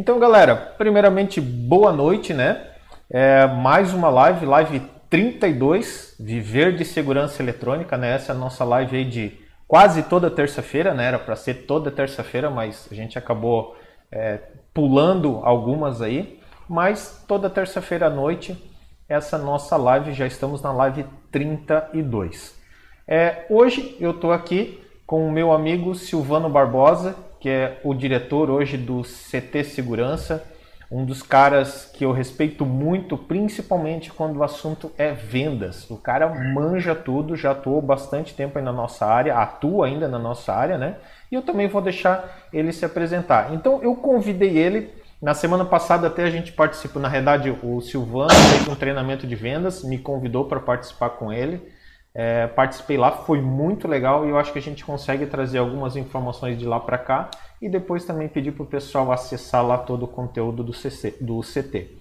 Então, galera, primeiramente, boa noite, né? É, mais uma live, live 32, Viver de Segurança Eletrônica, né? Essa é a nossa live aí de quase toda terça-feira, né? Era para ser toda terça-feira, mas a gente acabou é, pulando algumas aí. Mas toda terça-feira à noite, essa nossa live, já estamos na live 32. É, hoje eu estou aqui com o meu amigo Silvano Barbosa, que é o diretor hoje do CT Segurança, um dos caras que eu respeito muito, principalmente quando o assunto é vendas. O cara manja tudo, já atuou bastante tempo aí na nossa área, atua ainda na nossa área, né? E eu também vou deixar ele se apresentar. Então eu convidei ele. Na semana passada até a gente participou, na realidade o Silvano fez um treinamento de vendas, me convidou para participar com ele. É, participei lá, foi muito legal e eu acho que a gente consegue trazer algumas informações de lá para cá e depois também pedir para o pessoal acessar lá todo o conteúdo do, CC, do CT.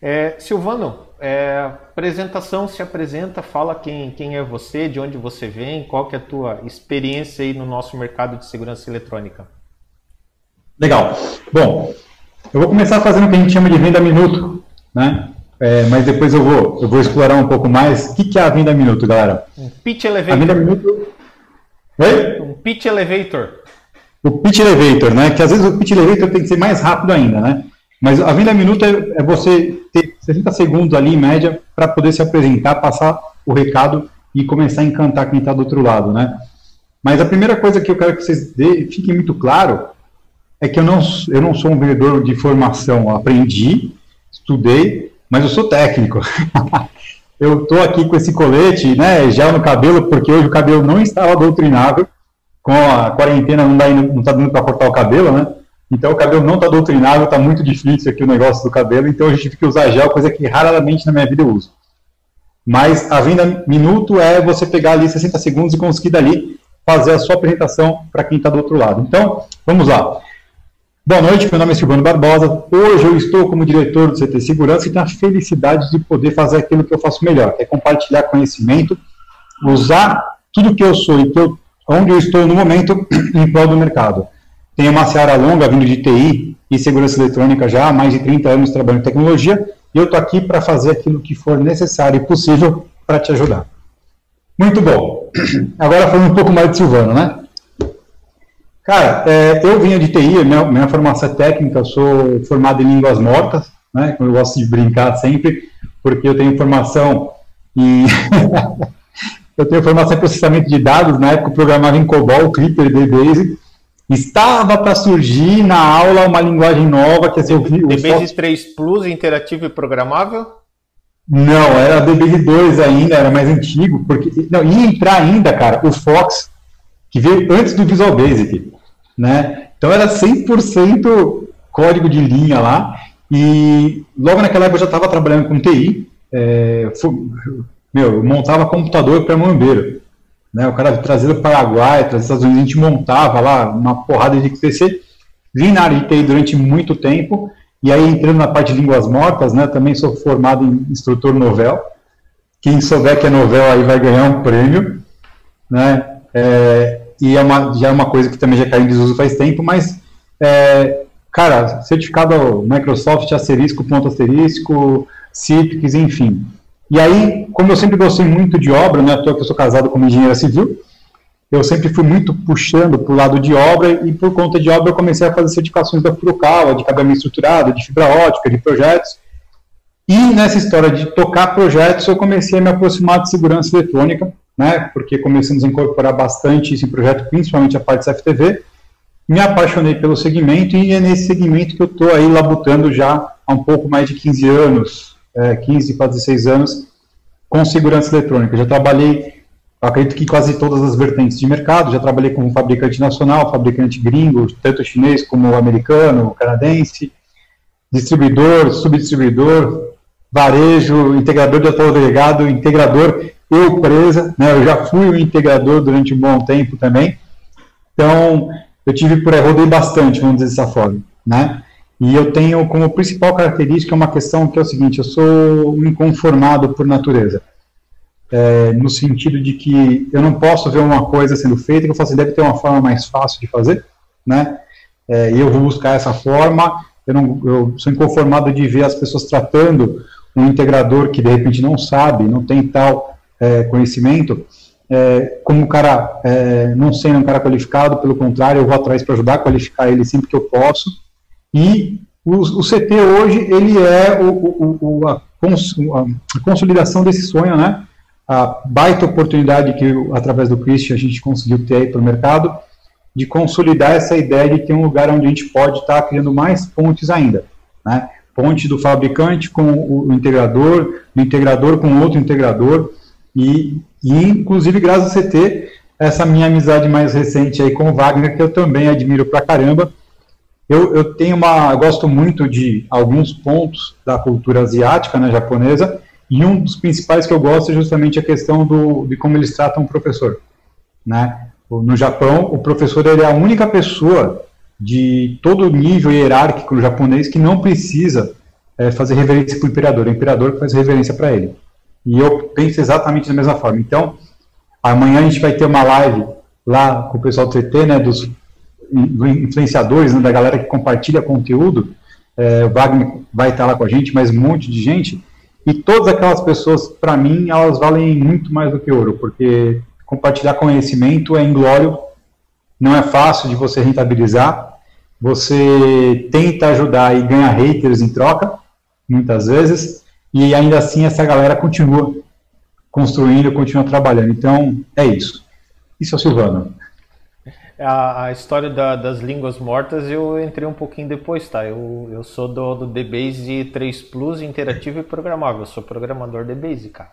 É, Silvano, é, apresentação, se apresenta, fala quem, quem é você, de onde você vem, qual que é a tua experiência aí no nosso mercado de segurança eletrônica. Legal. Bom, eu vou começar fazendo o que a gente chama de venda minuto, né? É, mas depois eu vou, eu vou explorar um pouco mais. O que, que é a venda minuto, galera? Um pitch elevator. A venda minuto. Oi? Um pitch elevator. O pitch elevator, né? Que às vezes o pitch elevator tem que ser mais rápido ainda, né? Mas a venda minuto é, é você ter 60 segundos ali, em média, para poder se apresentar, passar o recado e começar a encantar quem está do outro lado, né? Mas a primeira coisa que eu quero que vocês dê, fiquem muito claro é que eu não, eu não sou um vendedor de formação. Eu aprendi, estudei, mas eu sou técnico. eu estou aqui com esse colete, né, gel no cabelo, porque hoje o cabelo não estava doutrinável, com a quarentena não está dando para cortar o cabelo, né? Então o cabelo não está doutrinável, está muito difícil aqui o negócio do cabelo, então gente tive que usar gel, coisa que raramente na minha vida eu uso. Mas a venda minuto é você pegar ali 60 segundos e conseguir dali fazer a sua apresentação para quem está do outro lado. Então, vamos lá. Boa noite, meu nome é Silvano Barbosa. Hoje eu estou como diretor do CT Segurança e tenho a felicidade de poder fazer aquilo que eu faço melhor, que é compartilhar conhecimento, usar tudo que eu sou e que eu, onde eu estou no momento em prol do mercado. Tenho uma seara longa vindo de TI e segurança eletrônica já há mais de 30 anos trabalhando em tecnologia e eu estou aqui para fazer aquilo que for necessário e possível para te ajudar. Muito bom. Agora falando um pouco mais de Silvano, né? Cara, é, eu vinha de TI, minha, minha formação é técnica, eu sou formado em línguas mortas, né, como eu gosto de brincar sempre, porque eu tenho formação em... eu tenho formação em processamento de dados, na época eu programava em COBOL, Clipper, DBase, estava para surgir na aula uma linguagem nova, que é ser o DBase 3 Plus, interativo e programável? Não, era DBase 2 ainda, era mais antigo, porque não, ia entrar ainda, cara, o Fox, que veio antes do Visual Basic né? Então era 100% código de linha lá, e logo naquela época eu já estava trabalhando com TI, é, meu, eu montava computador para mambeiro, né? O cara trazia do Paraguai, trazia dos Estados Unidos, a gente montava lá uma porrada de PC, vim na área de TI durante muito tempo, e aí entrando na parte de línguas mortas, né? Também sou formado em instrutor novel, quem souber que é novel aí vai ganhar um prêmio, né? É, e é uma, já é uma coisa que também já caiu em desuso faz tempo, mas, é, cara, certificado Microsoft, asterisco, ponto asterisco, Citrix, enfim. E aí, como eu sempre gostei muito de obra, né, que eu sou casado como engenheiro civil, eu sempre fui muito puxando para o lado de obra e por conta de obra eu comecei a fazer certificações da Furukawa, de cabeamento estruturado, de fibra ótica, de projetos. E nessa história de tocar projetos, eu comecei a me aproximar de segurança eletrônica, né, porque começamos a incorporar bastante esse projeto, principalmente a parte da FTV. Me apaixonei pelo segmento e é nesse segmento que eu estou aí labutando já há um pouco mais de 15 anos, é, 15 para 16 anos, com segurança eletrônica. Já trabalhei, acredito que quase todas as vertentes de mercado, já trabalhei como fabricante nacional, fabricante gringo, tanto chinês como americano, canadense, distribuidor, subdistribuidor, varejo, integrador de atual delegado, integrador eu presa, né, eu já fui um integrador durante um bom tempo também, então eu tive por aí, rodei bastante, vamos dizer dessa forma, né, e eu tenho como principal característica uma questão que é o seguinte, eu sou inconformado por natureza, é, no sentido de que eu não posso ver uma coisa sendo feita que eu faço, deve ter uma forma mais fácil de fazer, né, é, e eu vou buscar essa forma, eu, não, eu sou inconformado de ver as pessoas tratando um integrador que de repente não sabe, não tem tal é, conhecimento, é, como um cara é, não sendo um cara qualificado, pelo contrário, eu vou atrás para ajudar a qualificar ele sempre que eu posso. E o, o CT hoje, ele é o, o, o a, cons, a, consolidação desse sonho, né? A baita oportunidade que, através do Christian, a gente conseguiu ter aí para o mercado, de consolidar essa ideia de ter um lugar onde a gente pode estar tá criando mais pontes ainda, né? Ponte do fabricante com o integrador, o integrador com outro integrador, e, e inclusive graças a CT, essa minha amizade mais recente aí com o Wagner, que eu também admiro pra caramba, eu, eu tenho uma, gosto muito de alguns pontos da cultura asiática, né, japonesa, e um dos principais que eu gosto é justamente a questão do, de como eles tratam o professor, né? No Japão, o professor ele é a única pessoa de todo nível hierárquico japonês que não precisa é, fazer reverência para o imperador, o imperador faz reverência para ele. E eu penso exatamente da mesma forma. Então, amanhã a gente vai ter uma live lá com o pessoal do TT, né, dos influenciadores, né, da galera que compartilha conteúdo. É, o Wagner vai estar lá com a gente, mas um monte de gente. E todas aquelas pessoas, para mim, elas valem muito mais do que ouro, porque compartilhar conhecimento é inglório, não é fácil de você rentabilizar. Você tenta ajudar e ganha haters em troca, muitas vezes, e ainda assim essa galera continua construindo, continua trabalhando. Então, é isso. Isso é o Silvano. A, a história da, das línguas mortas eu entrei um pouquinho depois, tá? Eu, eu sou do, do DBase 3 Plus interativo e programável. Eu sou programador DBase, cara.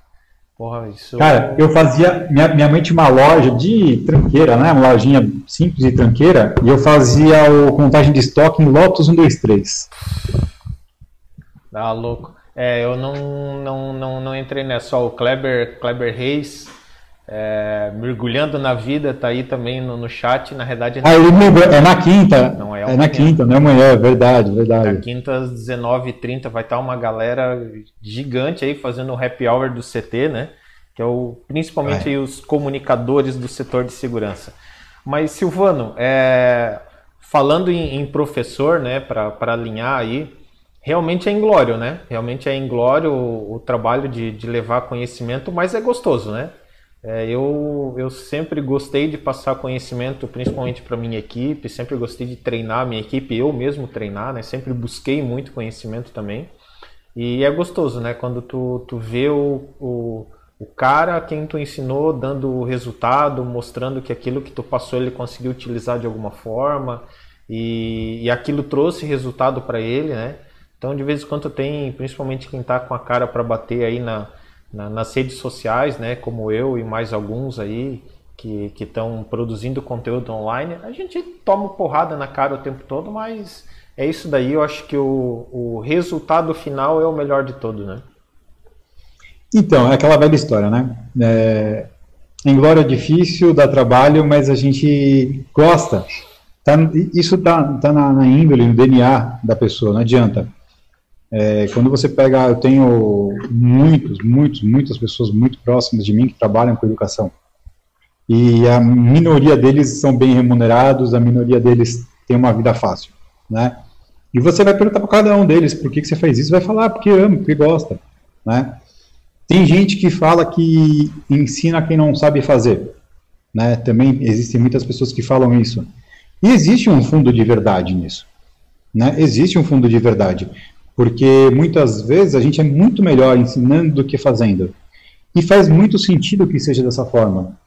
Porra, isso... Cara, eu fazia. Minha, minha mãe tinha uma loja de tranqueira, né? Uma lojinha simples de tranqueira. E eu fazia o contagem de estoque em Lotus 123. Ah, louco. É, eu não, não, não, não entrei nessa. Só o Kleber, Kleber Reis é, mergulhando na vida, tá aí também no, no chat. Na verdade, ah, ele mudou, é na quinta. Não é, é na quinta, não é amanhã, é verdade, verdade. Na quinta às 19h30 vai estar uma galera gigante aí fazendo o happy hour do CT, né? Que é o, principalmente é. os comunicadores do setor de segurança. Mas, Silvano, é, falando em, em, professor, né, para alinhar aí, realmente é inglório, né? Realmente é inglório o, o trabalho de, de levar conhecimento, mas é gostoso, né? É, eu, eu sempre gostei de passar conhecimento, principalmente para minha equipe, sempre gostei de treinar minha equipe, eu mesmo treinar, né? Sempre busquei muito conhecimento também. E é gostoso, né? Quando tu, tu vê o, o, o cara quem tu ensinou dando o resultado, mostrando que aquilo que tu passou ele conseguiu utilizar de alguma forma e, e aquilo trouxe resultado para ele, né? Então, de vez em quando tem, principalmente quem está com a cara para bater aí na, na, nas redes sociais, né, como eu e mais alguns aí que estão produzindo conteúdo online, a gente toma porrada na cara o tempo todo, mas é isso daí. Eu acho que o, o resultado final é o melhor de todo, né? Então, é aquela velha história, né? É, em glória é difícil, dá trabalho, mas a gente gosta. Tá, isso tá, tá na, na índole, no DNA da pessoa, não adianta. É, quando você pega, eu tenho muitos, muitos, muitas pessoas muito próximas de mim que trabalham com educação. E a minoria deles são bem remunerados, a minoria deles tem uma vida fácil, né? E você vai perguntar para cada um deles por que, que você faz isso, vai falar ah, porque ama, porque gosta, né? Tem gente que fala que ensina quem não sabe fazer, né? Também existem muitas pessoas que falam isso. E existe um fundo de verdade nisso, né? Existe um fundo de verdade porque muitas vezes a gente é muito melhor ensinando do que fazendo. E faz muito sentido que seja dessa forma.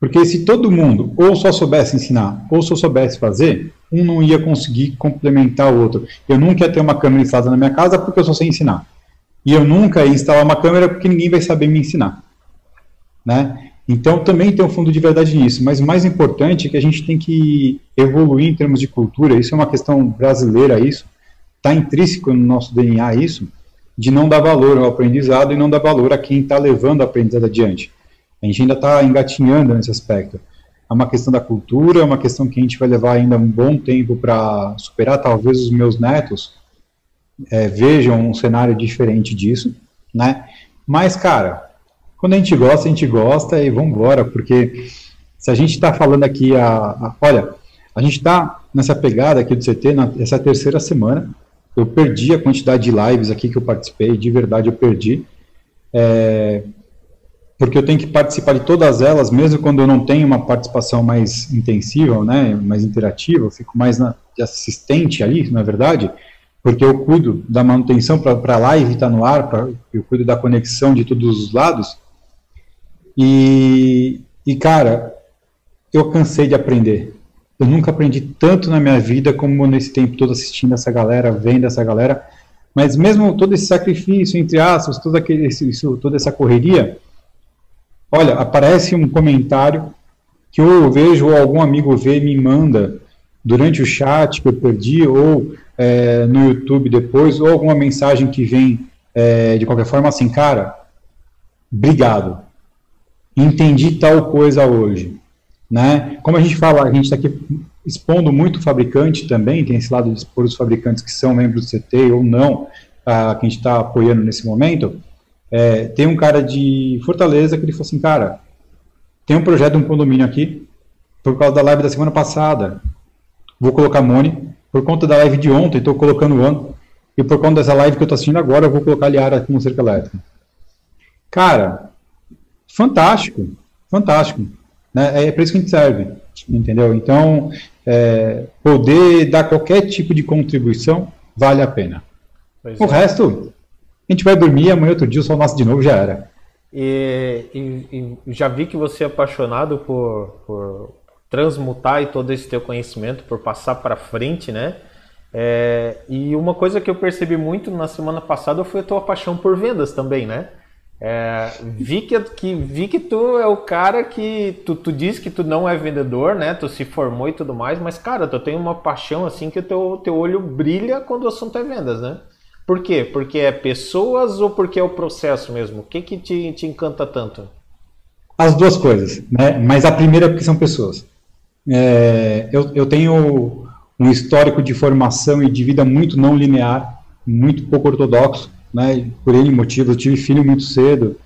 Porque se todo mundo ou só soubesse ensinar ou só soubesse fazer, um não ia conseguir complementar o outro. Eu nunca ia ter uma câmera instalada na minha casa porque eu só sei ensinar. E eu nunca ia instalar uma câmera porque ninguém vai saber me ensinar. Né? Então também tem um fundo de verdade nisso, mas o mais importante é que a gente tem que evoluir em termos de cultura, isso é uma questão brasileira isso, está intrínseco no nosso DNA isso, de não dar valor ao aprendizado e não dar valor a quem está levando o aprendizado adiante. A gente ainda está engatinhando nesse aspecto. É uma questão da cultura, é uma questão que a gente vai levar ainda um bom tempo para superar. Talvez os meus netos é, vejam um cenário diferente disso, né? Mas, cara, quando a gente gosta, a gente gosta e vamos embora, porque se a gente está falando aqui, a, a, olha, a gente está nessa pegada aqui do CT, na, essa terceira semana, eu perdi a quantidade de lives aqui que eu participei, de verdade eu perdi. É, porque eu tenho que participar de todas elas, mesmo quando eu não tenho uma participação mais intensiva, né, mais interativa, eu fico mais na, de assistente ali, na verdade, porque eu cuido da manutenção para a live estar tá no ar, pra, eu cuido da conexão de todos os lados. E, e, cara, eu cansei de aprender. Eu nunca aprendi tanto na minha vida como nesse tempo todo assistindo essa galera, vendo essa galera. Mas mesmo todo esse sacrifício, entre aspas, todo aquele, isso, toda essa correria, Olha, aparece um comentário que eu vejo ou algum amigo vê me manda durante o chat que eu perdi, ou é, no YouTube depois, ou alguma mensagem que vem é, de qualquer forma assim, cara, obrigado. Entendi tal coisa hoje. Né? Como a gente fala, a gente está aqui expondo muito fabricante também, tem esse lado de expor os fabricantes que são membros do CT ou não, a, que a gente está apoiando nesse momento. É, tem um cara de Fortaleza que ele falou assim, cara, tem um projeto de um condomínio aqui, por causa da live da semana passada, vou colocar Mone, por conta da live de ontem, estou colocando o ano, e por conta dessa live que eu estou assistindo agora, eu vou colocar Liara com cerca elétrica. Cara, fantástico, fantástico. Né? É para isso que a gente serve, entendeu? Então, é, poder dar qualquer tipo de contribuição vale a pena. Pois o é. resto, a gente vai dormir, amanhã outro dia o sol nasce de novo, já era. E, e, e já vi que você é apaixonado por, por transmutar e todo esse teu conhecimento, por passar para frente, né? É, e uma coisa que eu percebi muito na semana passada foi a tua paixão por vendas também, né? É, vi, que, que, vi que tu é o cara que tu, tu diz que tu não é vendedor, né? Tu se formou e tudo mais, mas cara, tu tem uma paixão assim que o teu, teu olho brilha quando o assunto é vendas, né? Por quê? Porque é pessoas ou porque é o processo mesmo? O que, que te, te encanta tanto? As duas coisas, né? Mas a primeira é porque são pessoas. É, eu, eu tenho um histórico de formação e de vida muito não linear, muito pouco ortodoxo, né? Por N motivos. Eu tive filho muito cedo.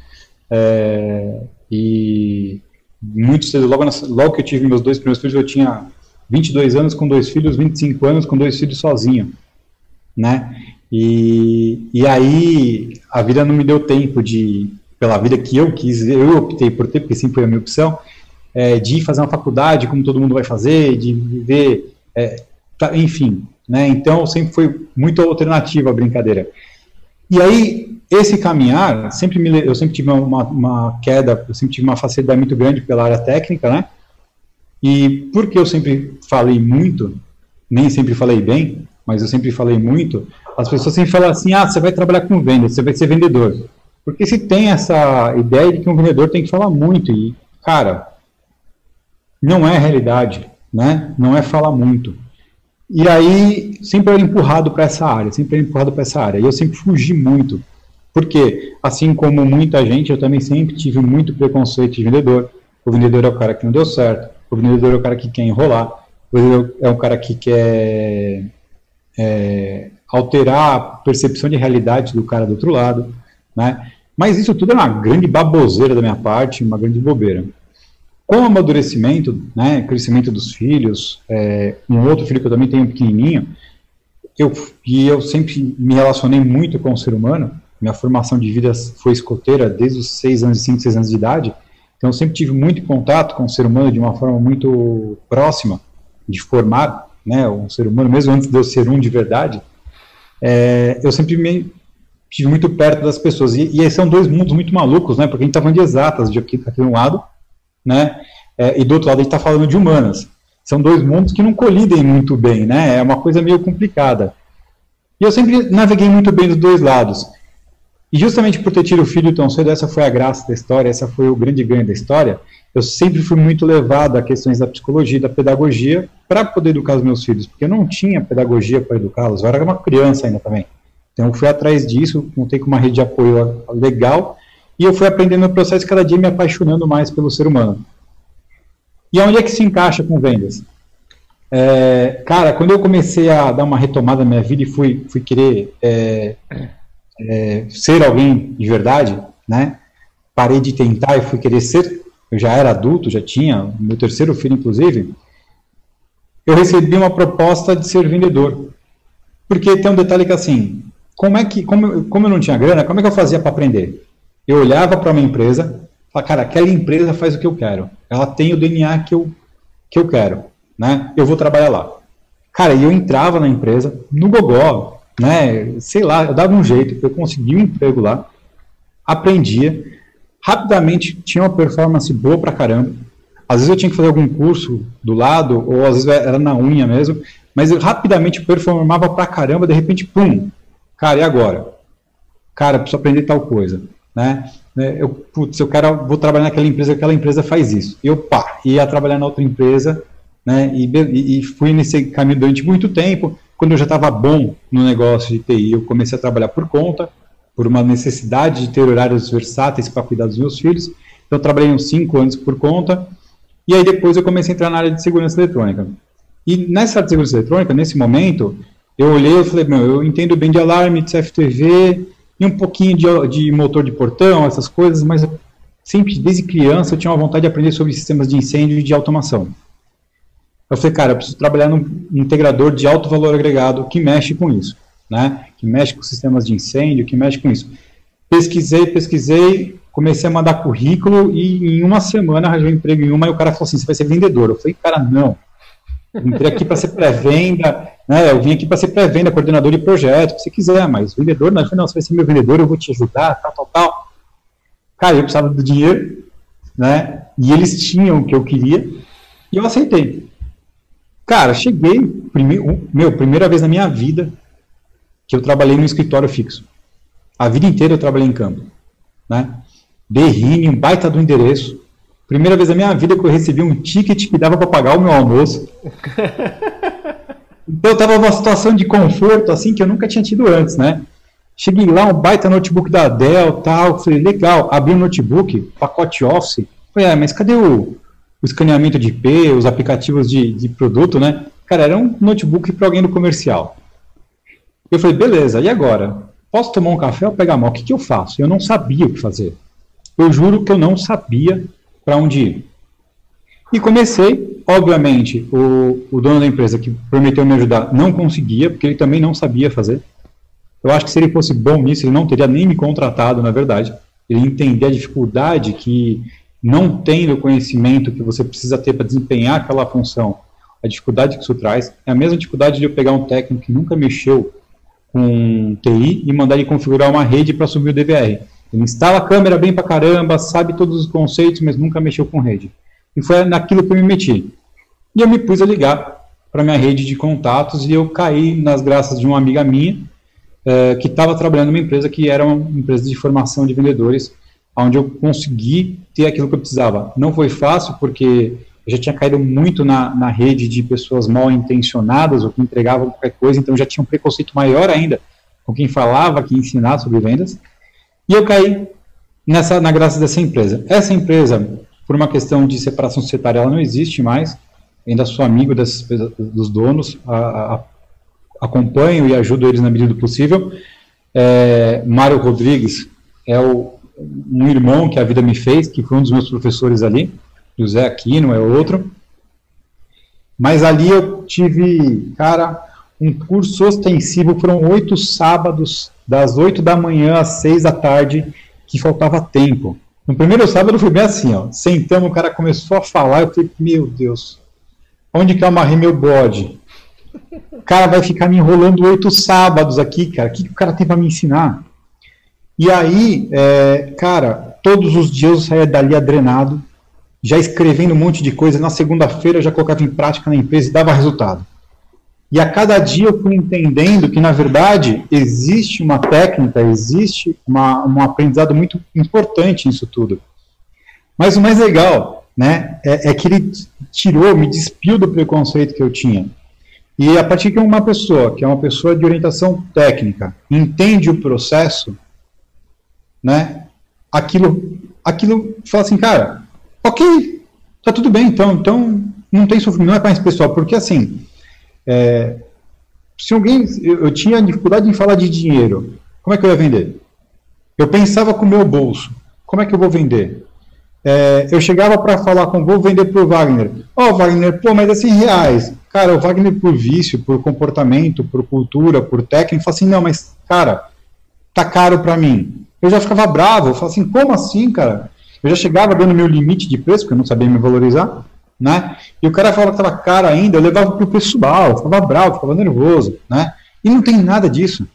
É, e muito cedo, logo, na, logo que eu tive meus dois primeiros filhos, eu tinha 22 anos com dois filhos, 25 anos com dois filhos sozinho, né? E, e aí a vida não me deu tempo de, pela vida que eu quis, eu optei por ter, porque sempre foi a minha opção, é, de fazer uma faculdade, como todo mundo vai fazer, de viver, é, enfim, né? Então sempre foi muito alternativa a brincadeira. E aí esse caminhar sempre me, eu sempre tive uma, uma queda, eu sempre tive uma facilidade muito grande pela área técnica, né? E porque eu sempre falei muito, nem sempre falei bem, mas eu sempre falei muito, as pessoas sempre falam assim, ah, você vai trabalhar com vendas, você vai ser vendedor. Porque se tem essa ideia de que um vendedor tem que falar muito, e, cara, não é realidade, né? Não é falar muito. E aí, sempre era empurrado para essa área, sempre era empurrado para essa área. E eu sempre fugi muito. Porque, assim como muita gente, eu também sempre tive muito preconceito de vendedor. O vendedor é o cara que não deu certo, o vendedor é o cara que quer enrolar, o vendedor é o cara que quer é, alterar a percepção de realidade do cara do outro lado, né? Mas isso tudo é uma grande baboseira da minha parte, uma grande bobeira. Com o amadurecimento, né, crescimento dos filhos, é, um outro filho que eu também tenho pequenininho, eu, e eu sempre me relacionei muito com o ser humano, minha formação de vida foi escoteira desde os 6 anos, 5, 6 anos de idade, então eu sempre tive muito contato com o ser humano de uma forma muito próxima, de formar né, um ser humano, mesmo antes de eu ser um de verdade, é, eu sempre me estive muito perto das pessoas. E, e são dois mundos muito malucos, né? Porque a gente está falando de exatas de aqui, aqui um lado, né? É, e do outro lado a gente está falando de humanas. São dois mundos que não colidem muito bem, né? É uma coisa meio complicada. E eu sempre naveguei muito bem dos dois lados. E justamente por ter tido o filho tão cedo, essa foi a graça da história, essa foi o grande ganho da história. Eu sempre fui muito levado a questões da psicologia, da pedagogia, para poder educar os meus filhos, porque eu não tinha pedagogia para educá-los, eu era uma criança ainda também. Então eu fui atrás disso, contei com uma rede de apoio legal, e eu fui aprendendo o processo cada dia me apaixonando mais pelo ser humano. E onde é que se encaixa com vendas? É, cara, quando eu comecei a dar uma retomada na minha vida e fui, fui querer é, é, ser alguém de verdade, né? Parei de tentar e fui querer ser. Eu já era adulto, já tinha meu terceiro filho, inclusive. Eu recebi uma proposta de ser vendedor. Porque tem um detalhe que assim, como é que, como, como eu não tinha grana, como é que eu fazia para aprender? Eu olhava para uma empresa, falava, cara, aquela empresa faz o que eu quero. Ela tem o DNA que eu, que eu quero, né? Eu vou trabalhar lá. Cara, e eu entrava na empresa, no gogó, né? Sei lá, eu dava um jeito, eu conseguia um emprego lá, aprendia, rapidamente tinha uma performance boa pra caramba. Às vezes eu tinha que fazer algum curso do lado, ou às vezes era na unha mesmo, mas eu rapidamente performava pra caramba, de repente, pum, cara, e agora? Cara, preciso aprender tal coisa, né? Eu, putz, eu quero, vou trabalhar naquela empresa, aquela empresa faz isso. Eu, pá, ia trabalhar na outra empresa, né? E, e fui nesse caminho durante muito tempo. Quando eu já estava bom no negócio de TI, eu comecei a trabalhar por conta, por uma necessidade de ter horários versáteis para cuidar dos meus filhos. Então, eu trabalhei uns cinco anos por conta. E aí, depois, eu comecei a entrar na área de segurança eletrônica. E nessa área de segurança eletrônica, nesse momento, eu olhei e falei: meu, eu entendo bem de alarme, de CFTV, e um pouquinho de, de motor de portão, essas coisas, mas sempre, desde criança, eu tinha uma vontade de aprender sobre sistemas de incêndio e de automação. Eu falei, cara, eu preciso trabalhar num integrador de alto valor agregado que mexe com isso, né? Que mexe com sistemas de incêndio, que mexe com isso. Pesquisei, pesquisei, comecei a mandar currículo e em uma semana arranjei um emprego em uma e o cara falou assim, você vai ser vendedor. Eu falei, cara, não. Entrei aqui para ser pré-venda, né? Eu vim aqui para ser pré-venda, coordenador de projeto, se quiser, mas vendedor, não, não, você vai ser meu vendedor, eu vou te ajudar, tal, tal, tal. Cara, eu precisava do dinheiro, né? E eles tinham o que eu queria, e eu aceitei. Cara, cheguei, meu, primeira vez na minha vida que eu trabalhei no escritório fixo. A vida inteira eu trabalhei em campo. Né? Berrine, um baita do endereço. Primeira vez na minha vida que eu recebi um ticket que dava para pagar o meu almoço. Então eu estava numa situação de conforto assim que eu nunca tinha tido antes, né? Cheguei lá, um baita notebook da Dell, tal, falei, legal, abri o um notebook, pacote Office. Falei, ah, mas cadê o, o escaneamento de IP, os aplicativos de, de produto, né? Cara, era um notebook para alguém do comercial. Eu falei, beleza, e agora? Posso tomar um café ou pegar mal? O que, que eu faço? Eu não sabia o que fazer. Eu juro que eu não sabia para onde ir. E comecei, obviamente, o, o dono da empresa que prometeu me ajudar não conseguia, porque ele também não sabia fazer. Eu acho que se ele fosse bom nisso, ele não teria nem me contratado, na verdade. Ele entendia a dificuldade que não tendo o conhecimento que você precisa ter para desempenhar aquela função, a dificuldade que isso traz, é a mesma dificuldade de eu pegar um técnico que nunca mexeu com TI e mandar ele configurar uma rede para subir o DVR. Ele instala a câmera bem para caramba, sabe todos os conceitos, mas nunca mexeu com rede. E foi naquilo que eu me meti. E eu me pus a ligar para minha rede de contatos e eu caí nas graças de uma amiga minha eh, que estava trabalhando numa empresa que era uma empresa de formação de vendedores onde eu consegui ter aquilo que eu precisava. Não foi fácil, porque eu já tinha caído muito na, na rede de pessoas mal intencionadas ou que entregavam qualquer coisa, então já tinha um preconceito maior ainda com quem falava, que ensinava sobre vendas. E eu caí nessa, na graça dessa empresa. Essa empresa, por uma questão de separação societária, ela não existe mais. Ainda sou amigo das, dos donos, a, a, acompanho e ajudo eles na medida do possível. É, Mário Rodrigues é o um irmão que a vida me fez, que foi um dos meus professores ali, José Aquino é outro. Mas ali eu tive, cara, um curso ostensivo, foram oito sábados, das oito da manhã às seis da tarde, que faltava tempo. No primeiro sábado foi bem assim, ó. Sentamos, o cara começou a falar, eu falei, meu Deus, onde que eu amarrei meu bode? O cara vai ficar me enrolando oito sábados aqui, cara. O que, que o cara tem para me ensinar? E aí, é, cara, todos os dias eu saía dali adrenado, já escrevendo um monte de coisa. Na segunda-feira eu já colocava em prática na empresa e dava resultado. E a cada dia eu fui entendendo que, na verdade, existe uma técnica, existe uma, um aprendizado muito importante nisso tudo. Mas o mais legal né, é, é que ele tirou, me despiu do preconceito que eu tinha. E a partir que uma pessoa, que é uma pessoa de orientação técnica, entende o processo, né? Aquilo, aquilo fala assim, cara, ok, tá tudo bem, então, então não tem sofrimento, não é esse pessoal, porque assim, é, se alguém, eu, tinha dificuldade em falar de dinheiro, como é que eu ia vender? Eu pensava com o meu bolso, como é que eu vou vender? É, eu chegava para falar com, vou vender para o Wagner. Ó, oh, Wagner, pô, mas é 100 reais. Cara, o Wagner, por vício, por comportamento, por cultura, por técnica, fala assim: não, mas, cara, tá caro para mim. Eu já ficava bravo, eu falava assim: como assim, cara? Eu já chegava dando meu limite de preço, porque eu não sabia me valorizar, né? E o cara falava que estava caro ainda, eu levava pro pessoal, eu ficava bravo, ficava nervoso, né? E não tem nada disso.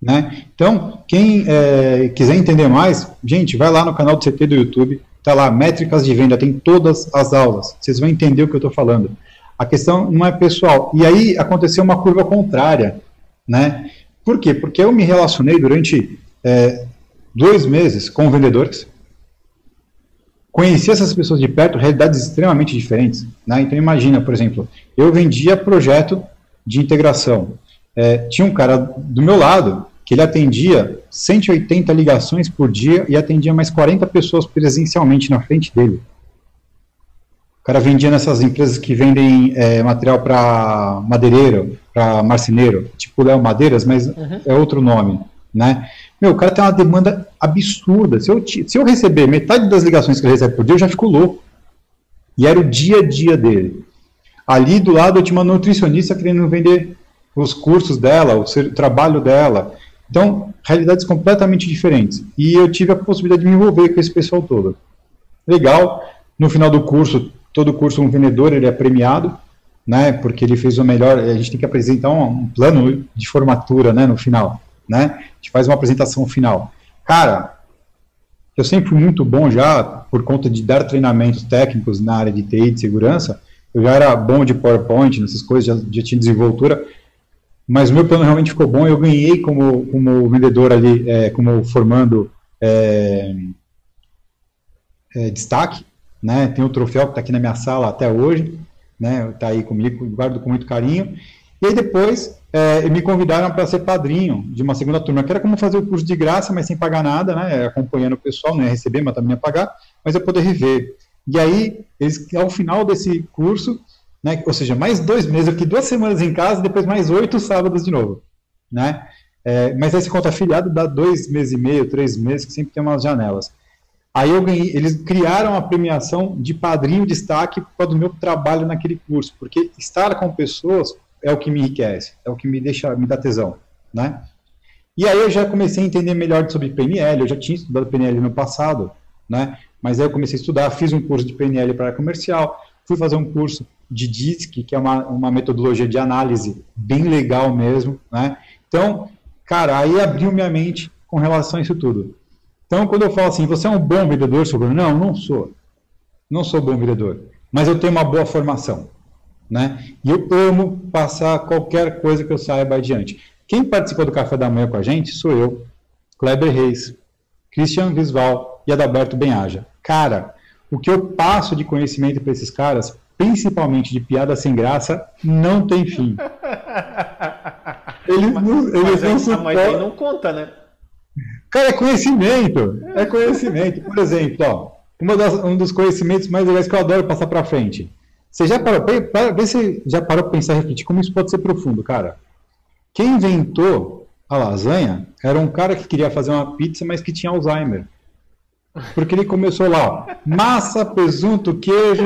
Né? Então, quem é, quiser entender mais, gente, vai lá no canal do CT do YouTube, tá lá, métricas de venda, tem todas as aulas, vocês vão entender o que eu estou falando. A questão não é pessoal. E aí aconteceu uma curva contrária, né? Por quê? Porque eu me relacionei durante é, dois meses com vendedores, conheci essas pessoas de perto, realidades extremamente diferentes. Né? Então imagina, por exemplo, eu vendia projeto de integração. É, tinha um cara do meu lado que ele atendia 180 ligações por dia e atendia mais 40 pessoas presencialmente na frente dele. O cara vendia nessas empresas que vendem é, material para madeireiro, para marceneiro, tipo Léo Madeiras, mas uhum. é outro nome, né? Meu, o cara tem uma demanda absurda. Se eu, se eu receber metade das ligações que ele recebe por dia, eu já fico louco. E era o dia a dia dele. Ali do lado eu tinha uma nutricionista querendo vender os cursos dela, o, o trabalho dela. Então, realidades completamente diferentes. E eu tive a possibilidade de me envolver com esse pessoal todo. Legal. No final do curso, todo curso, um vendedor ele é premiado, né? Porque ele fez o melhor. A gente tem que apresentar um, um plano de formatura, né? No final, né? A gente faz uma apresentação final. Cara, eu sempre fui muito bom já por conta de dar treinamentos técnicos na área de TI de segurança. Eu já era bom de PowerPoint, nessas coisas, já, já tinha desenvoltura mas o meu plano realmente ficou bom. Eu ganhei como, como vendedor ali, é, como formando é, é, destaque, né? Tem o troféu que está aqui na minha sala até hoje, né? Está aí comigo, guardo com muito carinho. E depois é, me convidaram para ser padrinho de uma segunda turma, que era como fazer o curso de graça, mas sem pagar nada, né? Acompanhando o pessoal, não ia receber, mas também ia pagar, mas eu poder rever. E aí, eles, ao final desse curso, né? Ou seja, mais dois meses, aqui duas semanas em casa, depois mais oito sábados de novo, né? É, mas esse conta afiliado dá dois meses e meio, três meses, que sempre tem umas janelas. Aí eu ganhei, eles criaram a premiação de padrinho destaque por causa do meu trabalho naquele curso, porque estar com pessoas é o que me enriquece, é o que me deixa, me dá tesão, né? E aí eu já comecei a entender melhor sobre PNL, eu já tinha estudado PNL no passado, né? Mas aí eu comecei a estudar, fiz um curso de PNL para comercial, fui fazer um curso de DISC, que é uma, uma metodologia de análise bem legal mesmo, né? Então, cara, aí abriu minha mente com relação a isso tudo. Então, quando eu falo assim, você é um bom vendedor, sobre não, não sou. Não sou bom vendedor, mas eu tenho uma boa formação, né? E eu amo passar qualquer coisa que eu saiba adiante. Quem participou do café da manhã com a gente sou eu, Kleber Reis, Christian Visval e Adalberto Benhaja. Cara, o que eu passo de conhecimento para esses caras principalmente de piada sem graça, não tem fim. Eles mas, não, eles mas, não mas aí não conta, né? Cara, é conhecimento. É conhecimento. Por exemplo, ó, uma das, um dos conhecimentos mais legais que eu adoro passar para frente. Você já parou, para, ver se já parou para pensar e refletir como isso pode ser profundo, cara. Quem inventou a lasanha era um cara que queria fazer uma pizza, mas que tinha Alzheimer. Porque ele começou lá, ó, massa, presunto, queijo,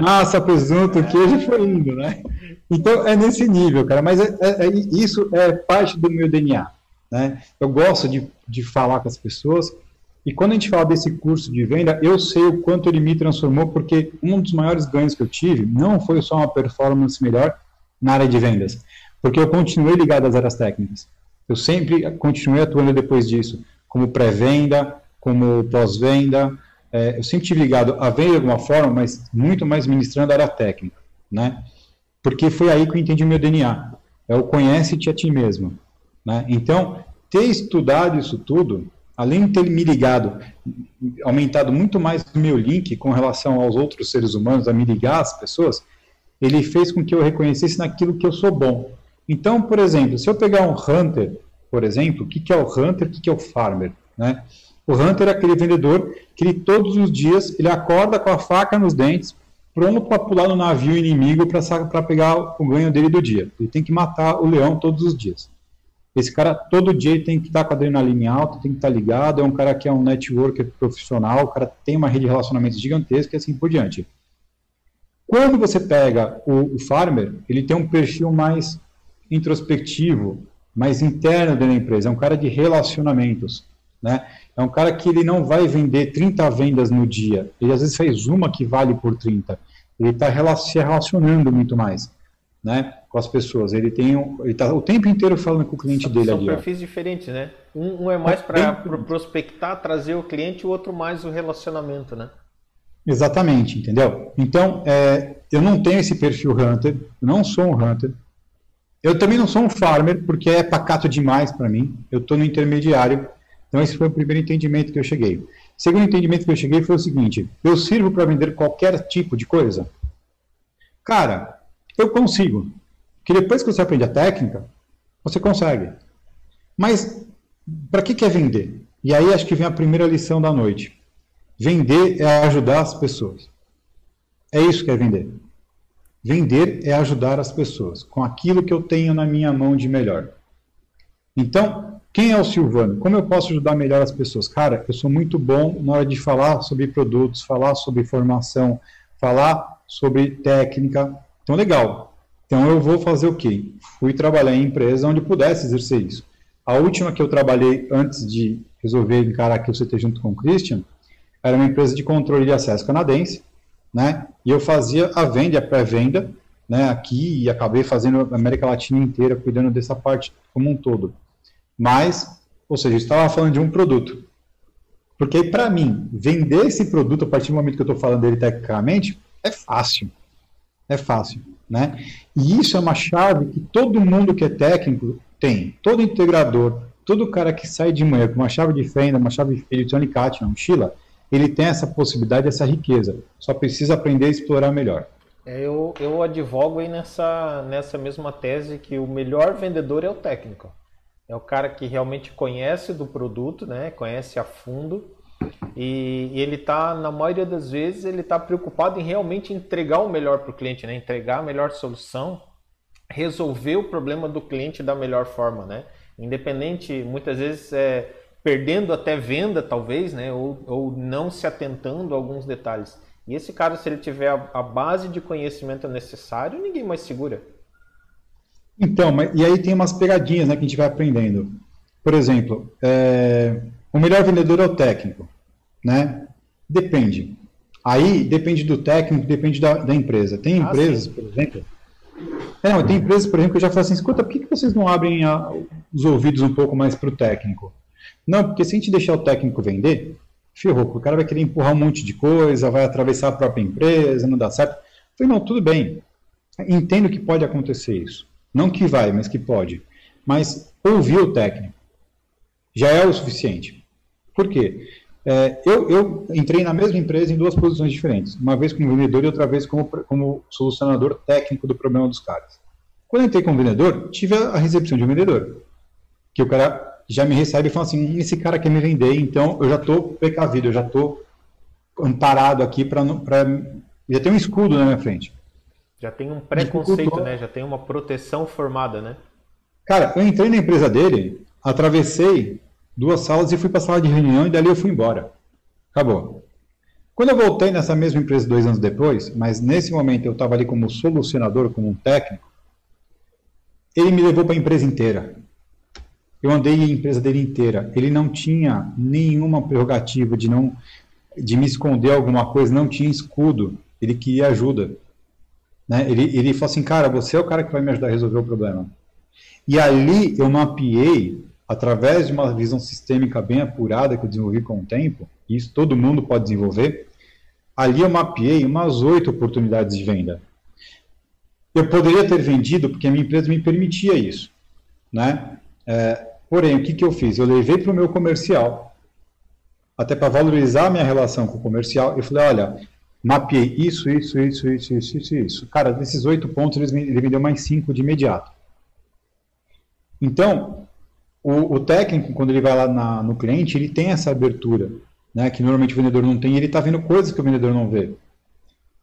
massa, presunto, queijo e foi indo, né? Então é nesse nível, cara, mas é, é, é, isso é parte do meu DNA, né? Eu gosto de, de falar com as pessoas e quando a gente fala desse curso de venda, eu sei o quanto ele me transformou, porque um dos maiores ganhos que eu tive não foi só uma performance melhor na área de vendas, porque eu continuei ligado às áreas técnicas. Eu sempre continuei atuando depois disso, como pré-venda, como pós-venda. É, eu sempre tive ligado a venda de alguma forma, mas muito mais ministrando a área técnica, né? Porque foi aí que eu entendi o meu DNA. É o conhece-te a ti mesmo. Né? Então, ter estudado isso tudo, além de ter me ligado, aumentado muito mais o meu link com relação aos outros seres humanos, a me ligar às pessoas, ele fez com que eu reconhecesse naquilo que eu sou bom. Então, por exemplo, se eu pegar um hunter, por exemplo, o que, que é o hunter, o que, que é o farmer? Né? O hunter é aquele vendedor que ele, todos os dias ele acorda com a faca nos dentes, pronto para pular no navio inimigo para pegar o ganho dele do dia. Ele tem que matar o leão todos os dias. Esse cara, todo dia, tem que estar com a adrenalina alta, tem que estar ligado. É um cara que é um networker profissional, o cara tem uma rede de relacionamentos gigantesca e assim por diante. Quando você pega o, o farmer, ele tem um perfil mais introspectivo, mais interno dentro da empresa, é um cara de relacionamentos, né? É um cara que ele não vai vender 30 vendas no dia, ele às vezes faz uma que vale por 30. Ele está se relacionando muito mais, né? Com as pessoas. Ele tem, ele está o tempo inteiro falando com o cliente dele são ali. São perfis ó. diferentes, né? Um, um é mais para prospectar, trazer o cliente, o outro mais o relacionamento, né? Exatamente, entendeu? Então, é, eu não tenho esse perfil hunter, eu não sou um hunter. Eu também não sou um farmer, porque é pacato demais para mim. Eu estou no intermediário. Então, esse foi o primeiro entendimento que eu cheguei. O segundo entendimento que eu cheguei foi o seguinte: eu sirvo para vender qualquer tipo de coisa? Cara, eu consigo. Que depois que você aprende a técnica, você consegue. Mas, para que quer vender? E aí acho que vem a primeira lição da noite. Vender é ajudar as pessoas. É isso que é vender. Vender é ajudar as pessoas com aquilo que eu tenho na minha mão de melhor. Então, quem é o Silvano? Como eu posso ajudar melhor as pessoas? Cara, eu sou muito bom na hora de falar sobre produtos, falar sobre formação, falar sobre técnica. Então, legal. Então, eu vou fazer o quê? Fui trabalhar em empresa onde pudesse exercer isso. A última que eu trabalhei antes de resolver encarar aqui o CT junto com o Christian, era uma empresa de controle de acesso canadense, né? E eu fazia a venda, a pré-venda, né? Aqui e acabei fazendo a América Latina inteira, cuidando dessa parte como um todo. Mas, ou seja, eu estava falando de um produto. Porque para mim, vender esse produto a partir do momento que eu estou falando dele tecnicamente é fácil. É fácil, né? E isso é uma chave que todo mundo que é técnico tem. Todo integrador, todo cara que sai de manhã com uma chave de fenda, uma chave de fio, Cat, uma mochila, ele tem essa possibilidade, essa riqueza. Só precisa aprender a explorar melhor. É, eu, eu advogo aí nessa, nessa mesma tese que o melhor vendedor é o técnico. É o cara que realmente conhece do produto, né? conhece a fundo e, e ele está, na maioria das vezes, ele está preocupado em realmente entregar o melhor para o cliente, né? entregar a melhor solução, resolver o problema do cliente da melhor forma. Né? Independente, muitas vezes, é, perdendo até venda, talvez, né? Ou, ou não se atentando a alguns detalhes. E esse cara, se ele tiver a, a base de conhecimento necessário, ninguém mais segura. Então, mas, e aí tem umas pegadinhas né, que a gente vai aprendendo. Por exemplo, é, o melhor vendedor é o técnico, né? Depende. Aí depende do técnico, depende da, da empresa. Tem ah, empresas, sim. por exemplo. É, tem empresas, por exemplo, que eu já falo assim: escuta, por que, que vocês não abrem a, os ouvidos um pouco mais para o técnico? Não, porque se a gente deixar o técnico vender, ferrou, o cara vai querer empurrar um monte de coisa, vai atravessar a própria empresa, não dá certo. Eu falei, não, tudo bem. Entendo que pode acontecer isso. Não que vai, mas que pode. Mas ouvir o técnico já é o suficiente. Por quê? É, eu, eu, entrei na mesma empresa em duas posições diferentes. Uma vez como vendedor e outra vez como, como solucionador técnico do problema dos caras. Quando entrei como vendedor, tive a recepção de um vendedor. Que o cara já me recebe e fala assim: hum, esse cara quer me vender, então eu já estou precavido, eu já estou amparado aqui para. Já tem um escudo na minha frente. Já tem um preconceito, né? Já tem uma proteção formada, né? Cara, eu entrei na empresa dele, atravessei duas salas e fui para a sala de reunião e dali eu fui embora. Acabou. Quando eu voltei nessa mesma empresa dois anos depois, mas nesse momento eu estava ali como solucionador, como um técnico, ele me levou para a empresa inteira. Eu andei a empresa dele inteira. Ele não tinha nenhuma prerrogativa de não de me esconder alguma coisa, não tinha escudo. Ele queria ajuda. Né? Ele, ele falou assim, cara, você é o cara que vai me ajudar a resolver o problema. E ali eu mapeei, através de uma visão sistêmica bem apurada que eu desenvolvi com o tempo, e isso todo mundo pode desenvolver, ali eu mapeei umas oito oportunidades de venda. Eu poderia ter vendido porque a minha empresa me permitia isso, né? É, Porém, o que, que eu fiz? Eu levei para o meu comercial, até para valorizar a minha relação com o comercial, eu falei, olha, mapeei isso, isso, isso, isso, isso, isso, isso. Cara, desses oito pontos, ele me deu mais cinco de imediato. Então, o, o técnico, quando ele vai lá na, no cliente, ele tem essa abertura, né, que normalmente o vendedor não tem, ele está vendo coisas que o vendedor não vê.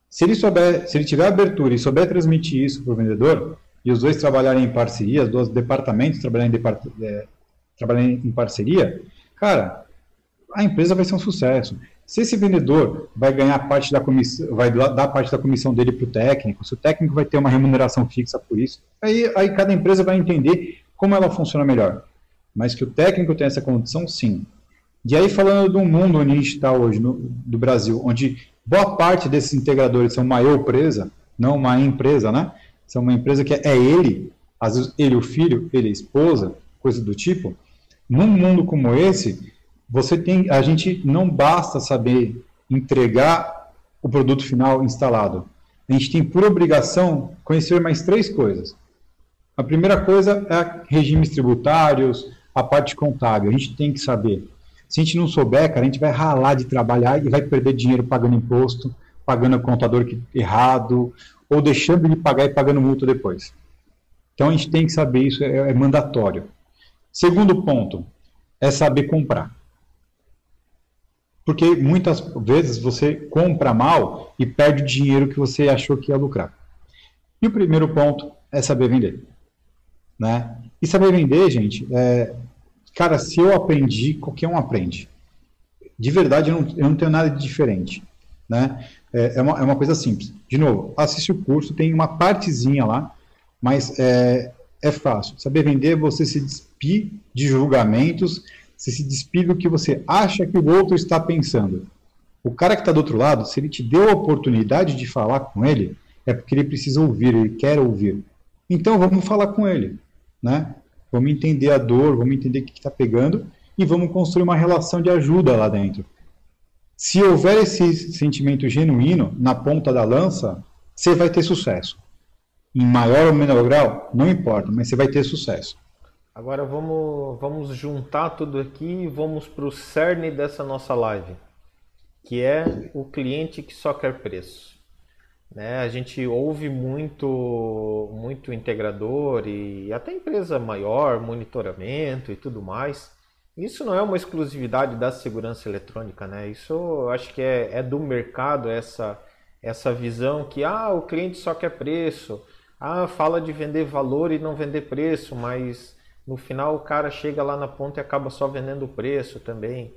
Se ele souber, se ele tiver abertura e souber transmitir isso para o vendedor, e os dois trabalharem em parceria, os dois departamentos trabalharem em é, trabalhar em parceria, cara, a empresa vai ser um sucesso. Se esse vendedor vai ganhar parte da comissão, vai dar parte da comissão dele para o técnico, se o técnico vai ter uma remuneração fixa por isso, aí, aí cada empresa vai entender como ela funciona melhor. Mas que o técnico tem essa condição, sim. E aí, falando do mundo onde a gente está hoje, no, do Brasil, onde boa parte desses integradores são uma empresa, não uma empresa, né? São uma empresa que é ele, às vezes ele o filho, ele a esposa, coisa do tipo. Num mundo como esse, você tem, a gente não basta saber entregar o produto final instalado. A gente tem por obrigação conhecer mais três coisas. A primeira coisa é regimes tributários, a parte contábil. A gente tem que saber. Se a gente não souber, cara, a gente vai ralar de trabalhar e vai perder dinheiro pagando imposto, pagando contador errado, ou deixando de pagar e pagando multa depois. Então a gente tem que saber isso, é, é mandatório. Segundo ponto é saber comprar. Porque muitas vezes você compra mal e perde o dinheiro que você achou que ia lucrar. E o primeiro ponto é saber vender. Né? E saber vender, gente, é, cara, se eu aprendi, qualquer um aprende. De verdade, eu não, eu não tenho nada de diferente. Né? É, é, uma, é uma coisa simples. De novo, assiste o curso, tem uma partezinha lá, mas é, é fácil. Saber vender, você se despir de julgamentos, você se despir do que você acha que o outro está pensando. O cara que está do outro lado, se ele te deu a oportunidade de falar com ele, é porque ele precisa ouvir, ele quer ouvir. Então vamos falar com ele, né? Vamos entender a dor, vamos entender o que está pegando e vamos construir uma relação de ajuda lá dentro. Se houver esse sentimento genuíno na ponta da lança, você vai ter sucesso. Em maior ou menor grau, não importa, mas você vai ter sucesso. Agora vamos, vamos juntar tudo aqui e vamos para o cerne dessa nossa live, que é o cliente que só quer preço. Né? A gente ouve muito, muito integrador e até empresa maior, monitoramento e tudo mais, isso não é uma exclusividade da segurança eletrônica, né? Isso eu acho que é, é do mercado essa, essa visão que ah, o cliente só quer preço, ah, fala de vender valor e não vender preço, mas no final o cara chega lá na ponta e acaba só vendendo preço também.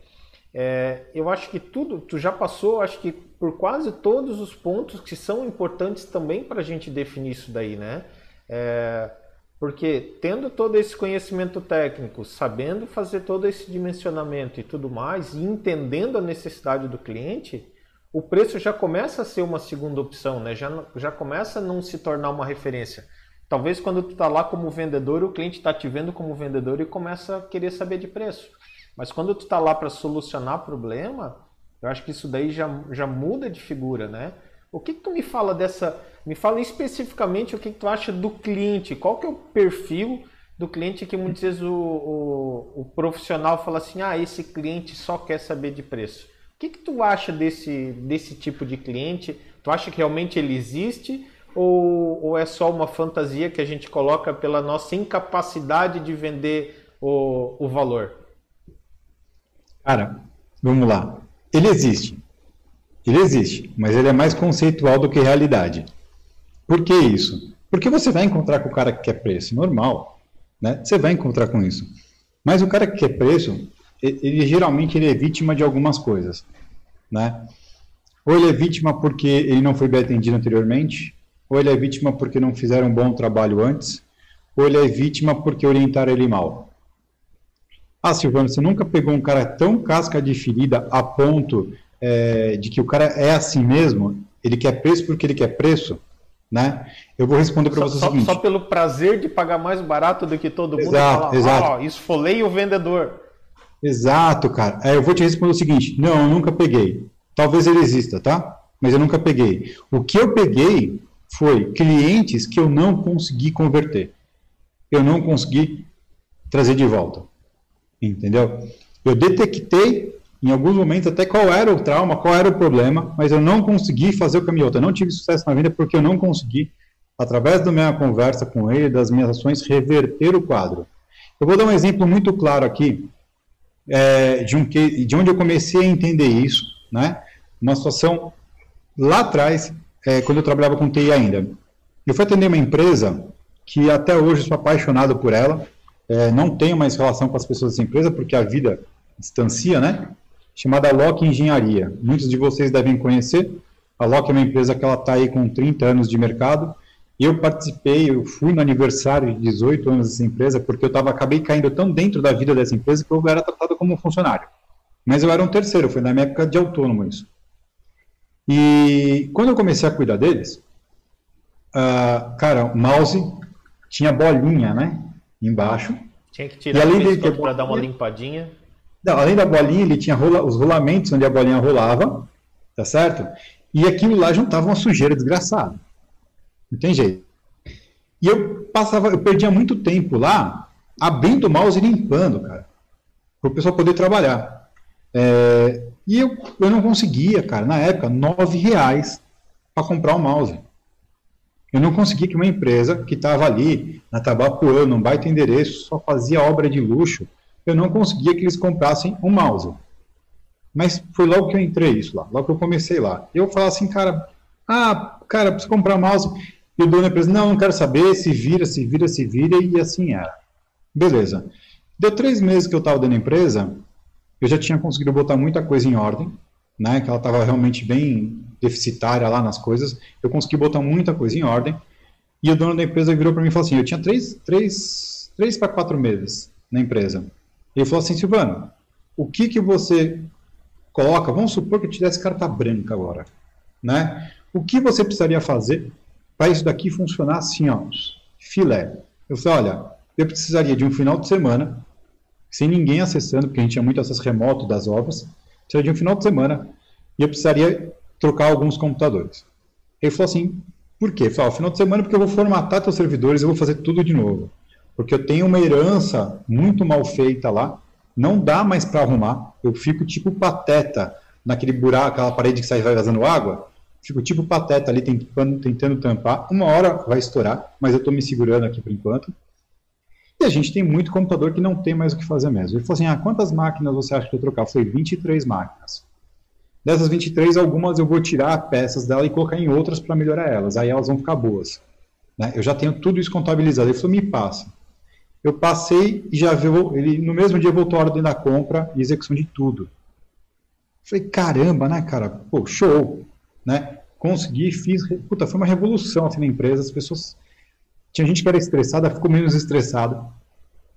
É, eu acho que tudo, tu já passou, acho que por quase todos os pontos que são importantes também para a gente definir isso daí, né? É, porque tendo todo esse conhecimento técnico, sabendo fazer todo esse dimensionamento e tudo mais, e entendendo a necessidade do cliente, o preço já começa a ser uma segunda opção, né? já, já começa a não se tornar uma referência. Talvez quando tu está lá como vendedor, o cliente está te vendo como vendedor e começa a querer saber de preço. Mas quando tu está lá para solucionar problema, eu acho que isso daí já, já muda de figura, né? O que, que tu me fala dessa. Me fala especificamente o que, que tu acha do cliente. Qual que é o perfil do cliente que muitas vezes o, o, o, profissional fala assim: ah, esse cliente só quer saber de preço. O que, que tu acha desse, desse tipo de cliente? Tu acha que realmente ele existe? Ou, ou é só uma fantasia que a gente coloca pela nossa incapacidade de vender o, o valor? Cara, vamos lá. Ele existe. Ele existe, mas ele é mais conceitual do que realidade. Por que isso? Porque você vai encontrar com o cara que quer preço, normal, né? Você vai encontrar com isso. Mas o cara que quer preço, ele, geralmente ele é vítima de algumas coisas, né? Ou ele é vítima porque ele não foi bem atendido anteriormente, ou ele é vítima porque não fizeram um bom trabalho antes, ou ele é vítima porque orientaram ele mal. Ah, Silvano, você nunca pegou um cara tão casca de ferida a ponto é, de que o cara é assim mesmo, ele quer preço porque ele quer preço, né? Eu vou responder para você só, o seguinte. Só pelo prazer de pagar mais barato do que todo mundo. Exato, falar, exato. Oh, esfolei o vendedor. Exato, cara. Aí eu vou te responder o seguinte: não, eu nunca peguei. Talvez ele exista, tá? Mas eu nunca peguei. O que eu peguei foi clientes que eu não consegui converter. Eu não consegui trazer de volta. Entendeu? Eu detectei em alguns momentos até qual era o trauma, qual era o problema, mas eu não consegui fazer o caminho. Eu não tive sucesso na venda porque eu não consegui, através da minha conversa com ele, das minhas ações, reverter o quadro. Eu vou dar um exemplo muito claro aqui é, de, um, de onde eu comecei a entender isso, né? Uma situação lá atrás, é, quando eu trabalhava com TI ainda. Eu fui atender uma empresa que até hoje sou apaixonado por ela, é, não tenho mais relação com as pessoas dessa empresa porque a vida distancia, né? chamada Lock Engenharia. Muitos de vocês devem conhecer. A Lock é uma empresa que ela está aí com 30 anos de mercado. Eu participei, eu fui no aniversário de 18 anos dessa empresa, porque eu tava, acabei caindo tão dentro da vida dessa empresa que eu era tratado como funcionário. Mas eu era um terceiro, foi na minha época de autônomo isso. E quando eu comecei a cuidar deles, uh, cara, o mouse tinha bolinha, né? Embaixo. Tinha que tirar o para dar uma limpadinha. Não, além da bolinha, ele tinha rola, os rolamentos onde a bolinha rolava, tá certo? E aquilo lá juntava uma sujeira desgraçada. Não tem jeito. E eu passava, eu perdia muito tempo lá abrindo o mouse e limpando, cara, para o pessoal poder trabalhar. É, e eu, eu não conseguia, cara, na época, nove reais para comprar o um mouse. Eu não conseguia que uma empresa que estava ali, na Tabapuã, num baita endereço, só fazia obra de luxo, eu não conseguia que eles comprassem um mouse. Mas foi logo que eu entrei isso lá, logo que eu comecei lá. Eu falava assim, cara, ah, cara, preciso comprar mouse. E o dono da empresa, não, não quero saber, se vira, se vira, se vira, e assim era. Beleza. Deu três meses que eu estava dentro da empresa, eu já tinha conseguido botar muita coisa em ordem, né, que ela estava realmente bem deficitária lá nas coisas, eu consegui botar muita coisa em ordem, e o dono da empresa virou para mim e falou assim, eu tinha três, três, três para quatro meses na empresa. Ele falou assim, Silvano, o que que você coloca, vamos supor que eu te desse carta branca agora, né? O que você precisaria fazer para isso daqui funcionar assim, ó, filé. Eu falei, olha, eu precisaria de um final de semana, sem ninguém acessando, porque a gente tinha muito acesso remoto das obras, precisaria de um final de semana e eu precisaria trocar alguns computadores. Ele falou assim, por quê? Eu falei, final de semana porque eu vou formatar teus servidores, eu vou fazer tudo de novo. Porque eu tenho uma herança muito mal feita lá, não dá mais para arrumar, eu fico tipo pateta naquele buraco, aquela parede que sai vazando água, Fico tipo pateta ali tentando, tentando tampar. Uma hora vai estourar, mas eu estou me segurando aqui por enquanto. E a gente tem muito computador que não tem mais o que fazer mesmo. Ele falou assim: ah, quantas máquinas você acha que eu trocar? Eu falei: 23 máquinas. Dessas 23, algumas eu vou tirar peças dela e colocar em outras para melhorar elas. Aí elas vão ficar boas. Né? Eu já tenho tudo isso contabilizado. Ele falou: me passa. Eu passei e já viu, ele no mesmo dia voltou a ordem da compra e execução de tudo. Eu falei: caramba, né, cara? Pô, show né? Consegui, fiz, puta, foi uma revolução assim na empresa, as pessoas, tinha gente que era estressada, ficou menos estressada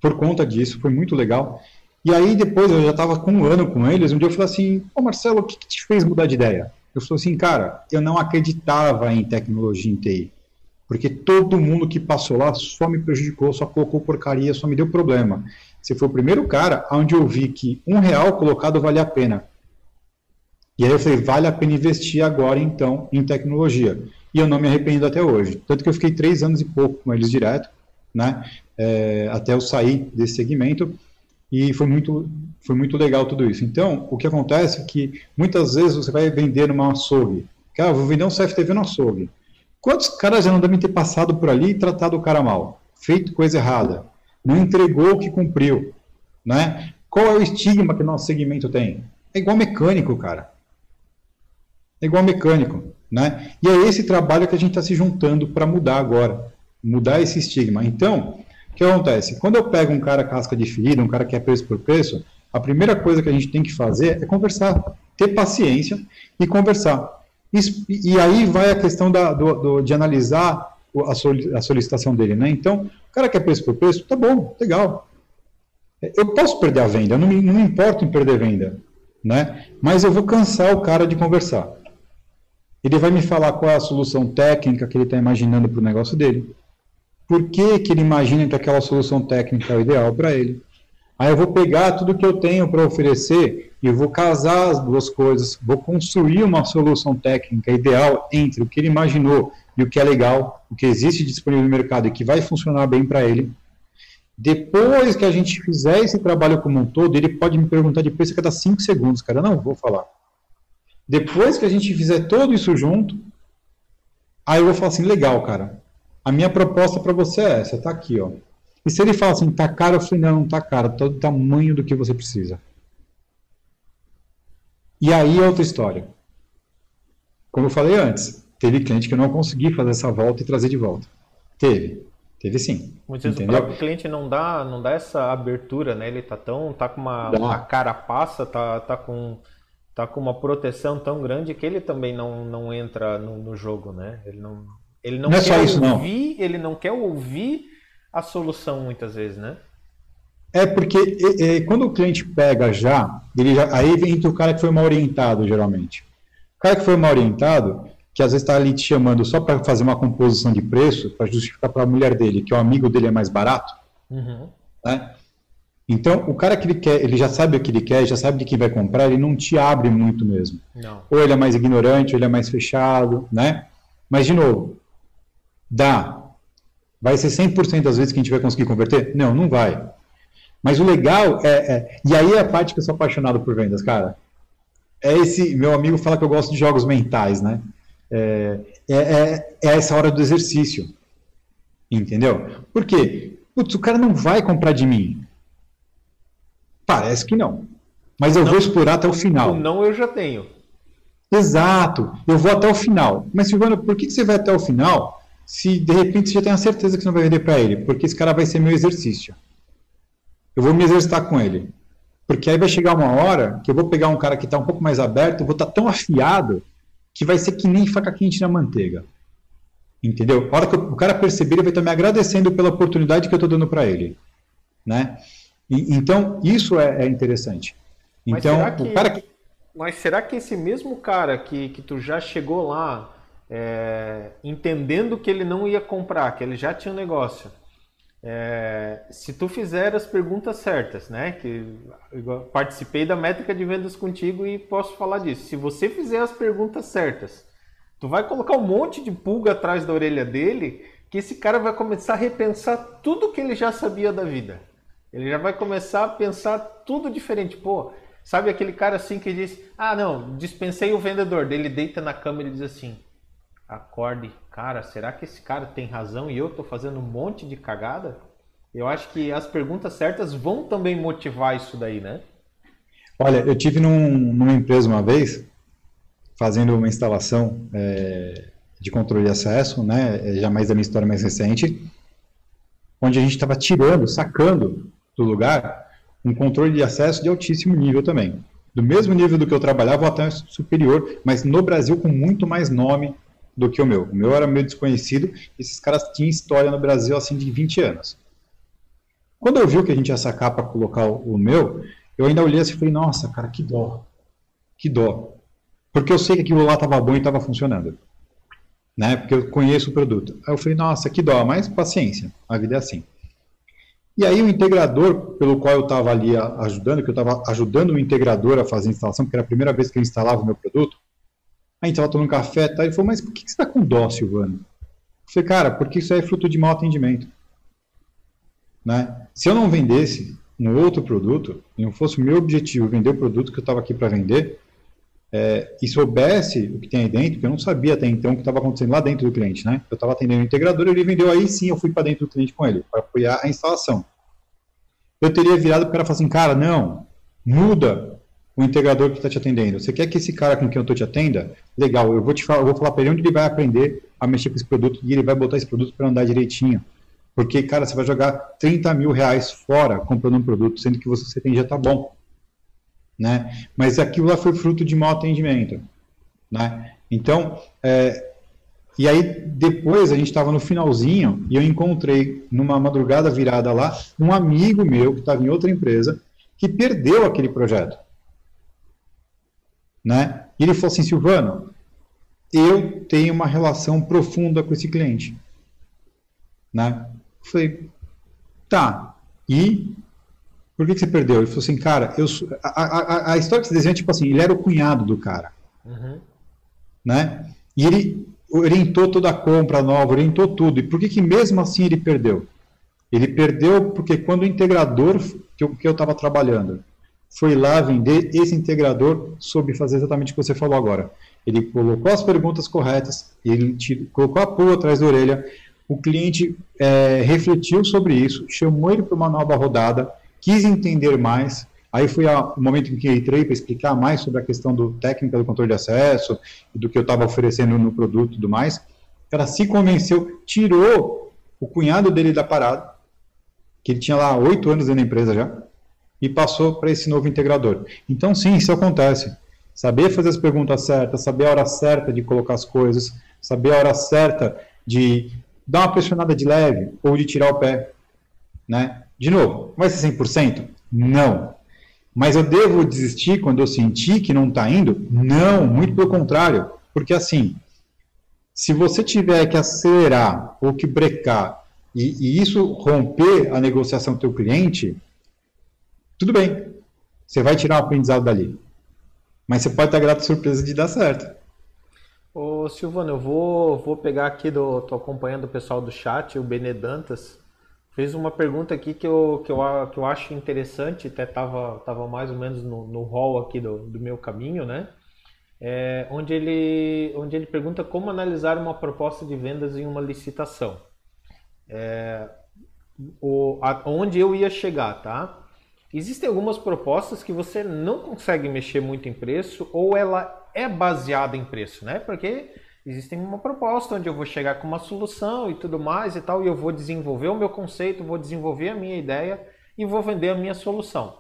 por conta disso, foi muito legal. E aí depois eu já estava com um ano com eles, um dia eu falei assim, ô Marcelo, o que, que te fez mudar de ideia? Eu falei assim, cara, eu não acreditava em tecnologia em TI, porque todo mundo que passou lá só me prejudicou, só colocou porcaria, só me deu problema. Você foi o primeiro cara onde eu vi que um real colocado vale a pena. E aí eu falei, vale a pena investir agora então em tecnologia. E eu não me arrependo até hoje. Tanto que eu fiquei três anos e pouco com eles direto, né? É, até eu sair desse segmento. E foi muito, foi muito legal tudo isso. Então, o que acontece é que muitas vezes você vai vender numa açougue. Cara, vou vender um CFTV no açougue. Quantos caras já não devem ter passado por ali e tratado o cara mal? Feito coisa errada. Não entregou o que cumpriu. Né? Qual é o estigma que nosso segmento tem? É igual mecânico, cara. É igual mecânico, né? E é esse trabalho que a gente está se juntando para mudar agora, mudar esse estigma. Então, o que acontece? Quando eu pego um cara casca de ferida, um cara que é preço por preço, a primeira coisa que a gente tem que fazer é conversar, ter paciência e conversar. E, aí vai a questão da, do, do, de analisar a solicitação dele, né? Então, o cara quer preço por preço, tá bom, legal. Eu posso perder a venda, não me, não me importo em perder venda, né? Mas eu vou cansar o cara de conversar. Ele vai me falar qual é a solução técnica que ele está imaginando para o negócio dele. Por que, que ele imagina que aquela solução técnica é o ideal para ele? Aí eu vou pegar tudo que eu tenho para oferecer e vou casar as duas coisas, vou construir uma solução técnica ideal entre o que ele imaginou e o que é legal, o que existe disponível no mercado e que vai funcionar bem para ele. Depois que a gente fizer esse trabalho como um todo, ele pode me perguntar de preço a cada 5 segundos, cara. Não, vou falar. Depois que a gente fizer todo isso junto, aí eu vou falar assim, legal, cara. A minha proposta para você é essa, tá aqui, ó. E se ele fala assim, tá caro, eu falei, não, não tá caro, tá do tamanho do que você precisa. E aí é outra história. Como eu falei antes, teve cliente que eu não consegui fazer essa volta e trazer de volta. Teve. Teve sim. Muitas vezes o próprio cliente não dá, não dá essa abertura, né? Ele tá tão, tá com uma, uma carapaça, tá, tá com tá com uma proteção tão grande que ele também não, não entra no, no jogo, né? Ele não, ele não, não é quer é isso, ouvir, não. ele não quer ouvir a solução muitas vezes, né? É porque é, é, quando o cliente pega já, ele já, aí entra o cara que foi mal orientado, geralmente. O cara que foi mal orientado, que às vezes está ali te chamando só para fazer uma composição de preço, para justificar para a mulher dele que o amigo dele é mais barato, uhum. né? Então, o cara que ele quer, ele já sabe o que ele quer, já sabe de quem vai comprar, ele não te abre muito mesmo. Não. Ou ele é mais ignorante, ou ele é mais fechado, né? Mas, de novo, dá. Vai ser 100% das vezes que a gente vai conseguir converter? Não, não vai. Mas o legal é, é, E aí é a parte que eu sou apaixonado por vendas, cara. É esse. Meu amigo fala que eu gosto de jogos mentais, né? É, é, é, é essa hora do exercício. Entendeu? Por quê? Putz, o cara não vai comprar de mim. Parece que não. Mas eu não, vou explorar até o final. Não, eu já tenho. Exato. Eu vou até o final. Mas, Silvano, por que você vai até o final se de repente você já tem a certeza que você não vai vender para ele? Porque esse cara vai ser meu exercício. Eu vou me exercitar com ele. Porque aí vai chegar uma hora que eu vou pegar um cara que está um pouco mais aberto, vou estar tá tão afiado que vai ser que nem faca quente na manteiga. Entendeu? A hora que o cara perceber, ele vai estar me agradecendo pela oportunidade que eu estou dando para ele. Né? E, então, isso é, é interessante. Então, que, o cara que... Mas será que esse mesmo cara que, que tu já chegou lá é, entendendo que ele não ia comprar, que ele já tinha um negócio, é, se tu fizer as perguntas certas, né? Que participei da métrica de vendas contigo e posso falar disso. Se você fizer as perguntas certas, tu vai colocar um monte de pulga atrás da orelha dele, que esse cara vai começar a repensar tudo que ele já sabia da vida. Ele já vai começar a pensar tudo diferente. Pô, sabe aquele cara assim que diz: Ah, não, dispensei o vendedor. Dele deita na cama e diz assim: acorde, cara, será que esse cara tem razão e eu estou fazendo um monte de cagada? Eu acho que as perguntas certas vão também motivar isso daí, né? Olha, eu tive num, numa empresa uma vez fazendo uma instalação é, de controle de acesso, né, é, já mais da minha história mais recente, onde a gente estava tirando, sacando do lugar um controle de acesso de altíssimo nível também. Do mesmo nível do que eu trabalhava, ou até superior, mas no Brasil com muito mais nome, do que o meu. O meu era meio desconhecido, esses caras tinham história no Brasil assim de 20 anos. Quando eu vi o que a gente ia sacar para colocar o, meu, eu ainda olhei assim e falei, nossa, cara, que dó. Que dó. Porque eu sei que aquilo lá estava bom e estava funcionando. Né? Porque eu conheço o produto. Aí eu falei, nossa, que dó, mas paciência, a vida é assim. E aí o integrador pelo qual eu estava ali ajudando, que eu estava ajudando o integrador a fazer a instalação, porque era a primeira vez que eu instalava o meu produto, a gente estava tomando café tá? ele falou, mas por que, você está com dó, Silvano? Eu falei, cara, porque isso é fruto de mau atendimento. Né? Se eu não vendesse um outro produto, e não fosse o meu objetivo vender o produto que eu estava aqui para vender, é, e soubesse o que tem aí dentro, que eu não sabia até então o que estava acontecendo lá dentro do cliente, né? Eu estava atendendo o integrador, ele vendeu, aí sim eu fui para dentro do cliente com ele, para apoiar a instalação. Eu teria virado para o cara e assim, cara, não, muda o integrador que está te atendendo. Você quer que esse cara com quem eu estou te atenda? Legal, eu vou te falar, eu vou falar para ele onde ele vai aprender a mexer com esse produto e ele vai botar esse produto para andar direitinho. Porque, cara, você vai jogar 30 mil reais fora comprando um produto, sendo que você tem já está bom. Né? Mas aquilo lá foi fruto de mau atendimento. Né? Então, é, e aí depois a gente estava no finalzinho e eu encontrei numa madrugada virada lá um amigo meu que estava em outra empresa que perdeu aquele projeto. Né? E ele falou assim, Silvano, eu tenho uma relação profunda com esse cliente. Né? Eu falei, tá, e por que, que você perdeu? Ele falou assim, cara, eu, a, a, a história que você desenha é tipo assim, ele era o cunhado do cara. Uhum. Né? E ele orientou toda a compra nova, orientou tudo. E por que, que mesmo assim ele perdeu? Ele perdeu porque quando o integrador que eu estava trabalhando foi lá vender, esse integrador soube fazer exatamente o que você falou agora. Ele colocou as perguntas corretas, ele colocou a pulga atrás da orelha, o cliente é, refletiu sobre isso, chamou ele para uma nova rodada, quis entender mais, aí foi o momento em que entrei para explicar mais sobre a questão do técnica do controle de acesso, do que eu estava oferecendo no produto e tudo mais, cara se convenceu, tirou o cunhado dele da parada, que ele tinha lá oito anos dentro da empresa já, e passou para esse novo integrador. Então, sim, isso acontece. Saber fazer as perguntas certas, saber a hora certa de colocar as coisas, saber a hora certa de dar uma pressionada de leve ou de tirar o pé. Né? De novo, vai ser 100%? Não. Mas eu devo desistir quando eu sentir que não está indo? Não, muito pelo contrário. Porque assim, se você tiver que acelerar ou que brecar e, e isso romper a negociação com o teu cliente, tudo bem. Você vai tirar um aprendizado dali. Mas você pode estar grato surpresa de dar certo. Ô Silvano, eu vou, vou pegar aqui do. tô acompanhando o pessoal do chat, o Benedantas. Fez uma pergunta aqui que eu, que eu, que eu acho interessante, até estava tava mais ou menos no, no hall aqui do, do meu caminho, né? É, onde, ele, onde ele pergunta como analisar uma proposta de vendas em uma licitação. É, o, a, onde eu ia chegar, tá? Existem algumas propostas que você não consegue mexer muito em preço ou ela é baseada em preço, né? Porque existem uma proposta onde eu vou chegar com uma solução e tudo mais e tal, e eu vou desenvolver o meu conceito, vou desenvolver a minha ideia e vou vender a minha solução.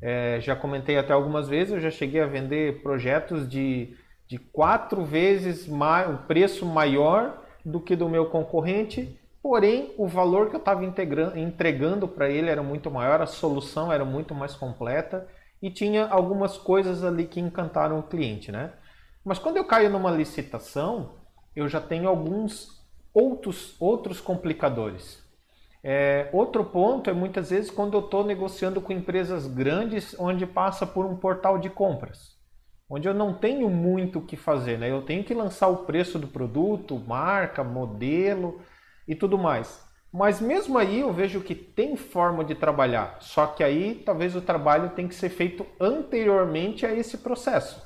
É, já comentei até algumas vezes, eu já cheguei a vender projetos de, de quatro vezes mais, o preço maior do que do meu concorrente Porém, o valor que eu estava entregando para ele era muito maior, a solução era muito mais completa e tinha algumas coisas ali que encantaram o cliente, né? Mas quando eu caio numa licitação, eu já tenho alguns outros, outros complicadores. É, outro ponto é muitas vezes quando eu estou negociando com empresas grandes onde passa por um portal de compras, onde eu não tenho muito o que fazer, né? Eu tenho que lançar o preço do produto, marca, modelo, e tudo mais. Mas mesmo aí eu vejo que tem forma de trabalhar, só que aí talvez o trabalho tem que ser feito anteriormente a esse processo.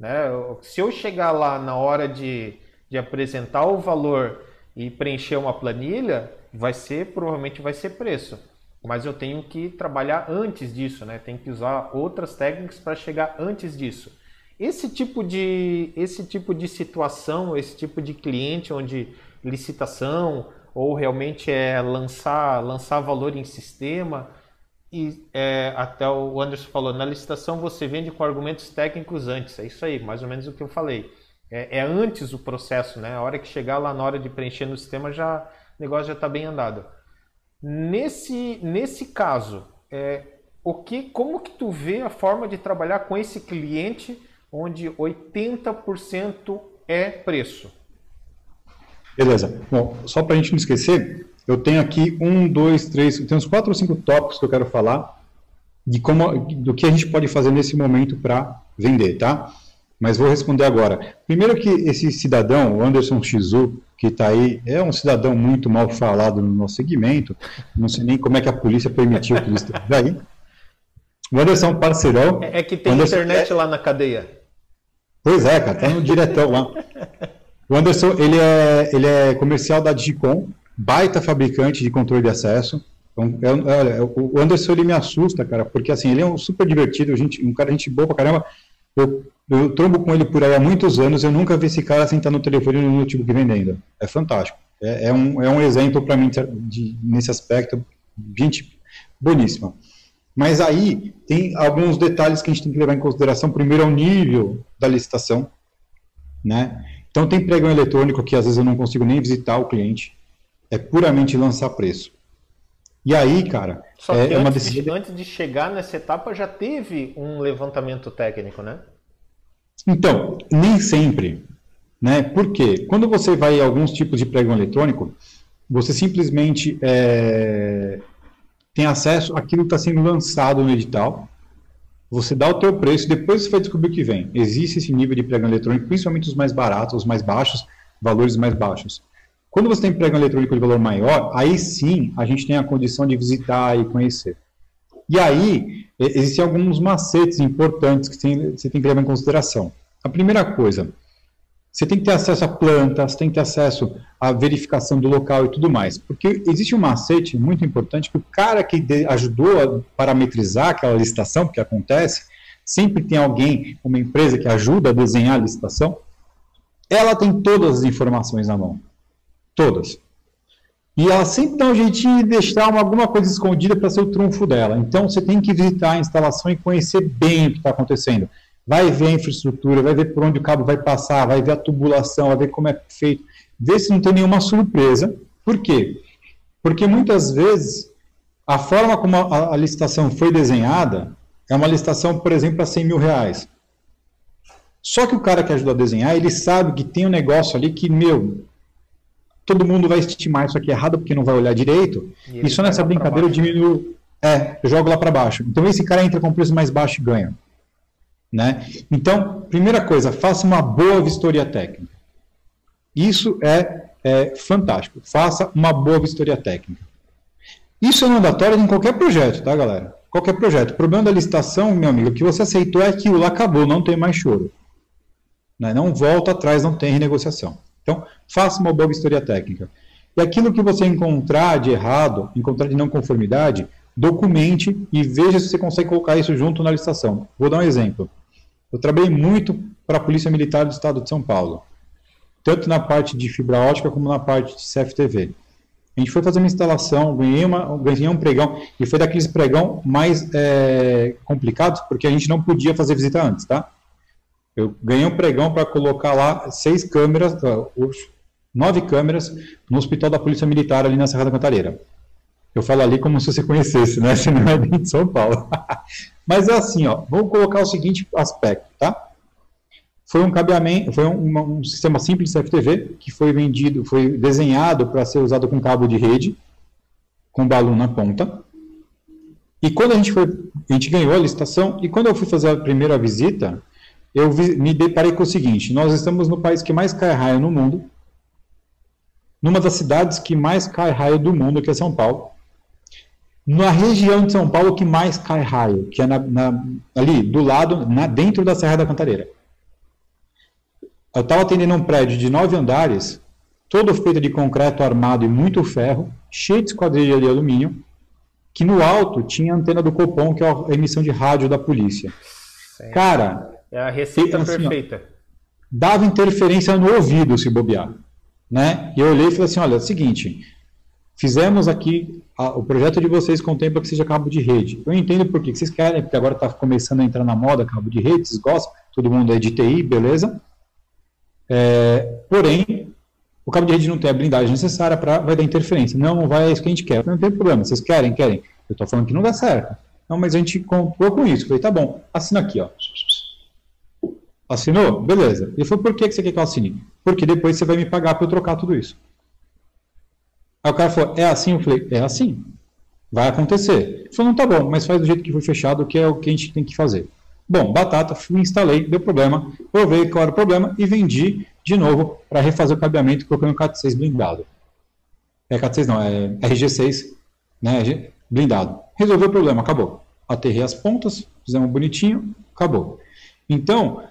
Né? Se eu chegar lá na hora de, de apresentar o valor e preencher uma planilha, vai ser provavelmente vai ser preço. Mas eu tenho que trabalhar antes disso, né? Tem que usar outras técnicas para chegar antes disso. Esse tipo de esse tipo de situação, esse tipo de cliente onde licitação ou realmente é lançar, lançar valor em sistema. E é, até o Anderson falou, na licitação você vende com argumentos técnicos antes. É isso aí, mais ou menos o que eu falei. É, é antes o processo, né? A hora que chegar lá na hora de preencher no sistema, já o negócio já está bem andado. Nesse, nesse caso, é, o que, como que tu vê a forma de trabalhar com esse cliente onde 80% é preço? Beleza. Bom, só para a gente não esquecer, eu tenho aqui um, dois, três, tem uns quatro ou cinco tópicos que eu quero falar de como, do que a gente pode fazer nesse momento para vender, tá? Mas vou responder agora. Primeiro que esse cidadão, o Anderson Shizu, que está aí, é um cidadão muito mal falado no nosso segmento. Não sei nem como é que a polícia permitiu que ele esteja aí. O Anderson é um parceirão. É, é que tem internet é... lá na cadeia. Pois é, cara, tá no diretão lá. O Anderson, ele é, ele é comercial da Digicom, baita fabricante de controle de acesso. Então, olha, o Anderson, ele me assusta, cara, porque assim, ele é um super divertido, gente, um cara gente boa pra caramba. Eu, eu trombo com ele por aí há muitos anos, eu nunca vi esse cara sentar no telefone no notebook vendendo. É fantástico. É, é um, é um exemplo para mim de, nesse aspecto. Gente boníssima. Mas aí tem alguns detalhes que a gente tem que levar em consideração. Primeiro é o nível da licitação, né? Então tem pregão eletrônico que às vezes eu não consigo nem visitar o cliente, é puramente lançar preço. E aí, cara, Só é, que é uma decisão. De, antes de chegar nessa etapa já teve um levantamento técnico, né? Então, nem sempre. Né? Por quê? Quando você vai a alguns tipos de pregão eletrônico, você simplesmente é, tem acesso àquilo que está sendo lançado no edital, você dá o teu preço, depois você vai descobrir o que vem. Existe esse nível de pregão eletrônico, principalmente os mais baratos, os mais baixos, valores mais baixos. Quando você tem pregão eletrônico de valor maior, aí sim a gente tem a condição de visitar e conhecer. E aí, existem alguns macetes importantes que você tem que levar em consideração. A primeira coisa, você tem que ter acesso à planta, você tem que ter acesso à verificação do local e tudo mais. Porque existe um macete muito importante que o cara que ajudou a parametrizar aquela licitação, porque acontece, sempre tem alguém, uma empresa que ajuda a desenhar a licitação, ela tem todas as informações na mão. Todas. E ela sempre dá um jeitinho de deixar uma, alguma coisa escondida para ser o trunfo dela. Então você tem que visitar a instalação e conhecer bem o que está acontecendo. Vai ver a infraestrutura, vai ver por onde o cabo vai passar, vai ver a tubulação, vai ver como é feito. Vê se não tem nenhuma surpresa. Por quê? Porque muitas vezes a forma como a, a licitação foi desenhada é uma licitação, por exemplo, a 100 mil reais. Só que o cara que ajudou a desenhar, ele sabe que tem um negócio ali que, meu, todo mundo vai estimar isso aqui errado porque não vai olhar direito. E, e só nessa brincadeira eu diminuo. É, eu jogo lá para baixo. Então esse cara entra com preço mais baixo e ganha. Né? Então, primeira coisa, faça uma boa vistoria técnica. Isso é, é fantástico. Faça uma boa vistoria técnica. Isso é mandatório em qualquer projeto, tá, galera? Qualquer projeto. O problema da licitação, meu amigo, que você aceitou é que o lá acabou, não tem mais choro. Né? Não volta atrás, não tem renegociação. Então, faça uma boa vistoria técnica. E aquilo que você encontrar de errado, encontrar de não conformidade, documente e veja se você consegue colocar isso junto na licitação. Vou dar um exemplo. Eu trabalhei muito para a Polícia Militar do Estado de São Paulo, tanto na parte de fibra ótica como na parte de CFTV. A gente foi fazer uma instalação, ganhei, uma, ganhei um pregão, e foi daqueles pregão mais é, complicados, porque a gente não podia fazer visita antes, tá? Eu ganhei um pregão para colocar lá seis câmeras, nove câmeras, no hospital da Polícia Militar ali na Serra da Cantareira. Eu falo ali como se você conhecesse, né? Se não é de São Paulo. Mas é assim, ó. Vamos colocar o seguinte aspecto, tá? Foi um cabeamento, foi um, um sistema simples CFTV que foi vendido, foi desenhado para ser usado com cabo de rede, com balão na ponta. E quando a gente foi, a gente ganhou a licitação, e quando eu fui fazer a primeira visita, eu vi, me deparei com o seguinte: nós estamos no país que mais cai raio no mundo, numa das cidades que mais cai raio do mundo, que é São Paulo, na região de São Paulo que mais cai raio, que é na, na, ali do lado, na, dentro da Serra da Cantareira. Eu estava atendendo um prédio de nove andares, todo feito de concreto armado e muito ferro, cheio de esquadrilha de alumínio, que no alto tinha a antena do Copom, que é a emissão de rádio da polícia. Cara, é a receita assim, perfeita. Ó, dava interferência no ouvido se bobear. Né? E eu olhei e falei assim: olha, é o seguinte, fizemos aqui, a, o projeto de vocês contempla que seja cabo de rede. Eu entendo por que vocês querem, porque agora está começando a entrar na moda cabo de rede, vocês gostam, todo mundo é de TI, beleza? É, porém, o cabo de rede não tem a blindagem necessária para vai dar interferência. Não, não vai, é isso que a gente quer. Não tem problema, vocês querem, querem. Eu estou falando que não dá certo. Não, mas a gente contou com isso. Eu falei, tá bom, assina aqui, ó. Assinou? Beleza. Ele falou, por que você quer que eu assine? Porque depois você vai me pagar para eu trocar tudo isso. Aí o cara falou, é assim? Eu falei, é assim. Vai acontecer. Ele falou, não, tá bom, mas faz do jeito que foi fechado, que é o que a gente tem que fazer. Bom, batata, fui, instalei, deu problema, provei qual era o problema e vendi de novo para refazer o cabeamento colocando o CAT6 blindado. É CAT6 não, é RG6, né, blindado. Resolveu o problema, acabou. Aterrei as pontas, fizemos bonitinho, acabou. Então,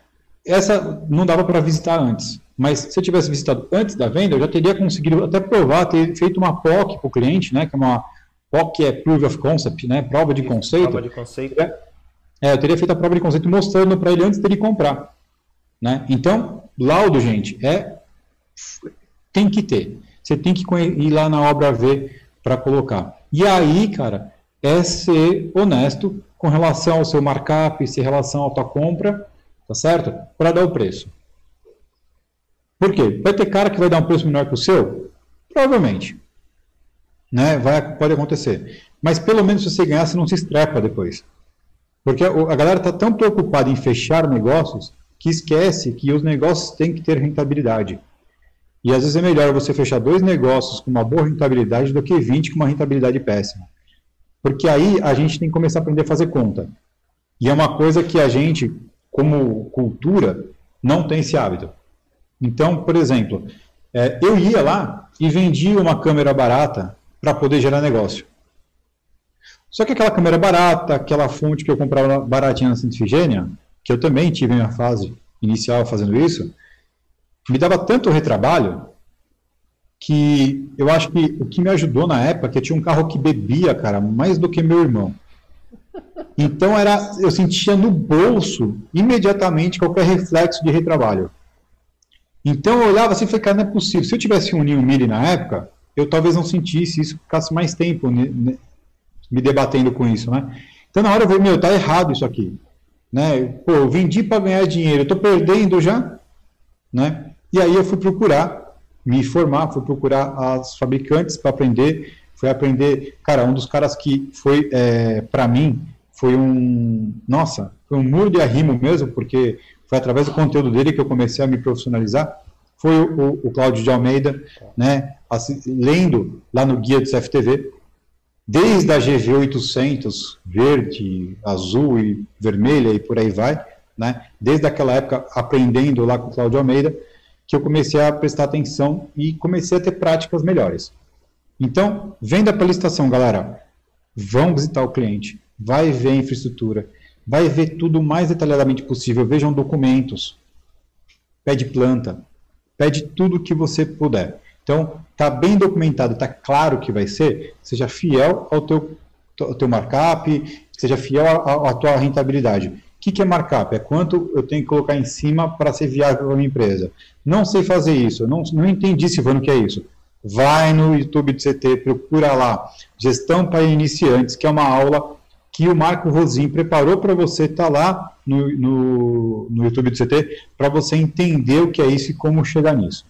essa não dava para visitar antes. Mas se eu tivesse visitado antes da venda, eu já teria conseguido até provar, ter feito uma POC para o cliente, né, que é uma POC é Proof of Concept, né, prova de conceito. Prova de conceito. É, é, eu teria feito a prova de conceito mostrando para ele antes dele comprar. Né? Então, laudo, gente, é tem que ter. Você tem que ir lá na obra ver para colocar. E aí, cara, é ser honesto com relação ao seu markup, se relação à tua compra tá certo? Para dar o preço. Por quê? Vai ter cara que vai dar um preço menor que o seu? Provavelmente. Né? Vai, pode acontecer. Mas pelo menos se você ganhar, você não se estrepa depois. Porque a galera está tão preocupada em fechar negócios que esquece que os negócios têm que ter rentabilidade. E às vezes é melhor você fechar dois negócios com uma boa rentabilidade do que 20 com uma rentabilidade péssima. Porque aí a gente tem que começar a aprender a fazer conta. E é uma coisa que a gente, como cultura, não tem esse hábito. Então, por exemplo, é, eu ia lá e vendia uma câmera barata para poder gerar negócio. Só que aquela câmera barata, aquela fonte que eu comprava baratinha na Santa que eu também tive minha fase inicial fazendo isso, me dava tanto retrabalho que eu acho que o que me ajudou na época é que eu tinha um carro que bebia, cara, mais do que meu irmão. Então era, eu sentia no bolso imediatamente qualquer reflexo de retrabalho. Então eu olhava assim e falei, cara, não é possível. Se eu tivesse um Ninho Mille na época, eu talvez não sentisse isso, ficasse mais tempo me debatendo com isso, né? Então na hora eu falei, meu, tá errado isso aqui, né? Pô, eu vendi para ganhar dinheiro, eu tô perdendo já, né? E aí eu fui procurar me informar, fui procurar as fabricantes para aprender, fui aprender, cara, um dos caras que foi é, para mim foi um, nossa, foi um muro de arrimo mesmo, porque foi através do conteúdo dele que eu comecei a me profissionalizar, foi o, o Cláudio de Almeida, né, assim, lendo lá no guia do CFTV, desde a GV 800, verde, azul e vermelha e por aí vai, né, desde aquela época aprendendo lá com o Cláudio Almeida, que eu comecei a prestar atenção e comecei a ter práticas melhores. Então, venda para licitação, galera. Vão visitar o cliente, vai ver a infraestrutura, vai ver tudo o mais detalhadamente possível. Vejam documentos, pede planta, pede tudo que você puder. Então, está bem documentado, está claro que vai ser, seja fiel ao teu, ao teu markup, seja fiel à, à tua rentabilidade. O que, que é markup? É quanto eu tenho que colocar em cima para ser viável para a minha empresa. Não sei fazer isso, não, não entendi, Silvano, o que é isso. Vai no YouTube do CT, procura lá, Gestão para Iniciantes, que é uma aula que o Marco Rosim preparou para você estar tá lá no, no, no, YouTube do CT, para você entender o que é isso e como chegar nisso.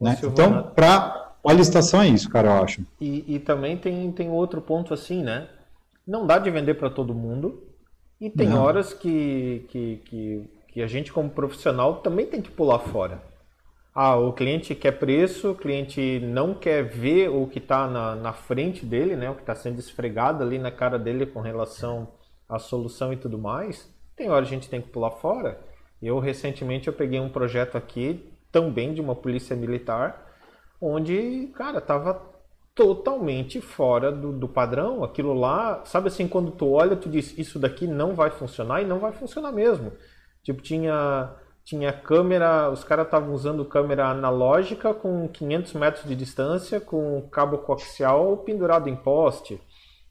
Né? Então, para a licitação é isso, cara, eu acho. E, e, também tem, tem outro ponto assim, né? Não dá de vender para todo mundo, e tem não. horas que, que, que, que a gente, como profissional, também tem que pular fora. Ah, o cliente quer preço, o cliente não quer ver o que está na, na frente dele, né? O que está sendo esfregado ali na cara dele com relação à solução e tudo mais. Tem hora a gente tem que pular fora. Eu recentemente eu peguei um projeto aqui também de uma polícia militar, onde, cara, tava totalmente fora do, do padrão. Aquilo lá, sabe assim, quando tu olha, tu diz, isso daqui não vai funcionar e não vai funcionar mesmo. Tipo, tinha tinha câmera, os caras estavam usando câmera analógica com 500 metros de distância, com cabo coaxial pendurado em poste.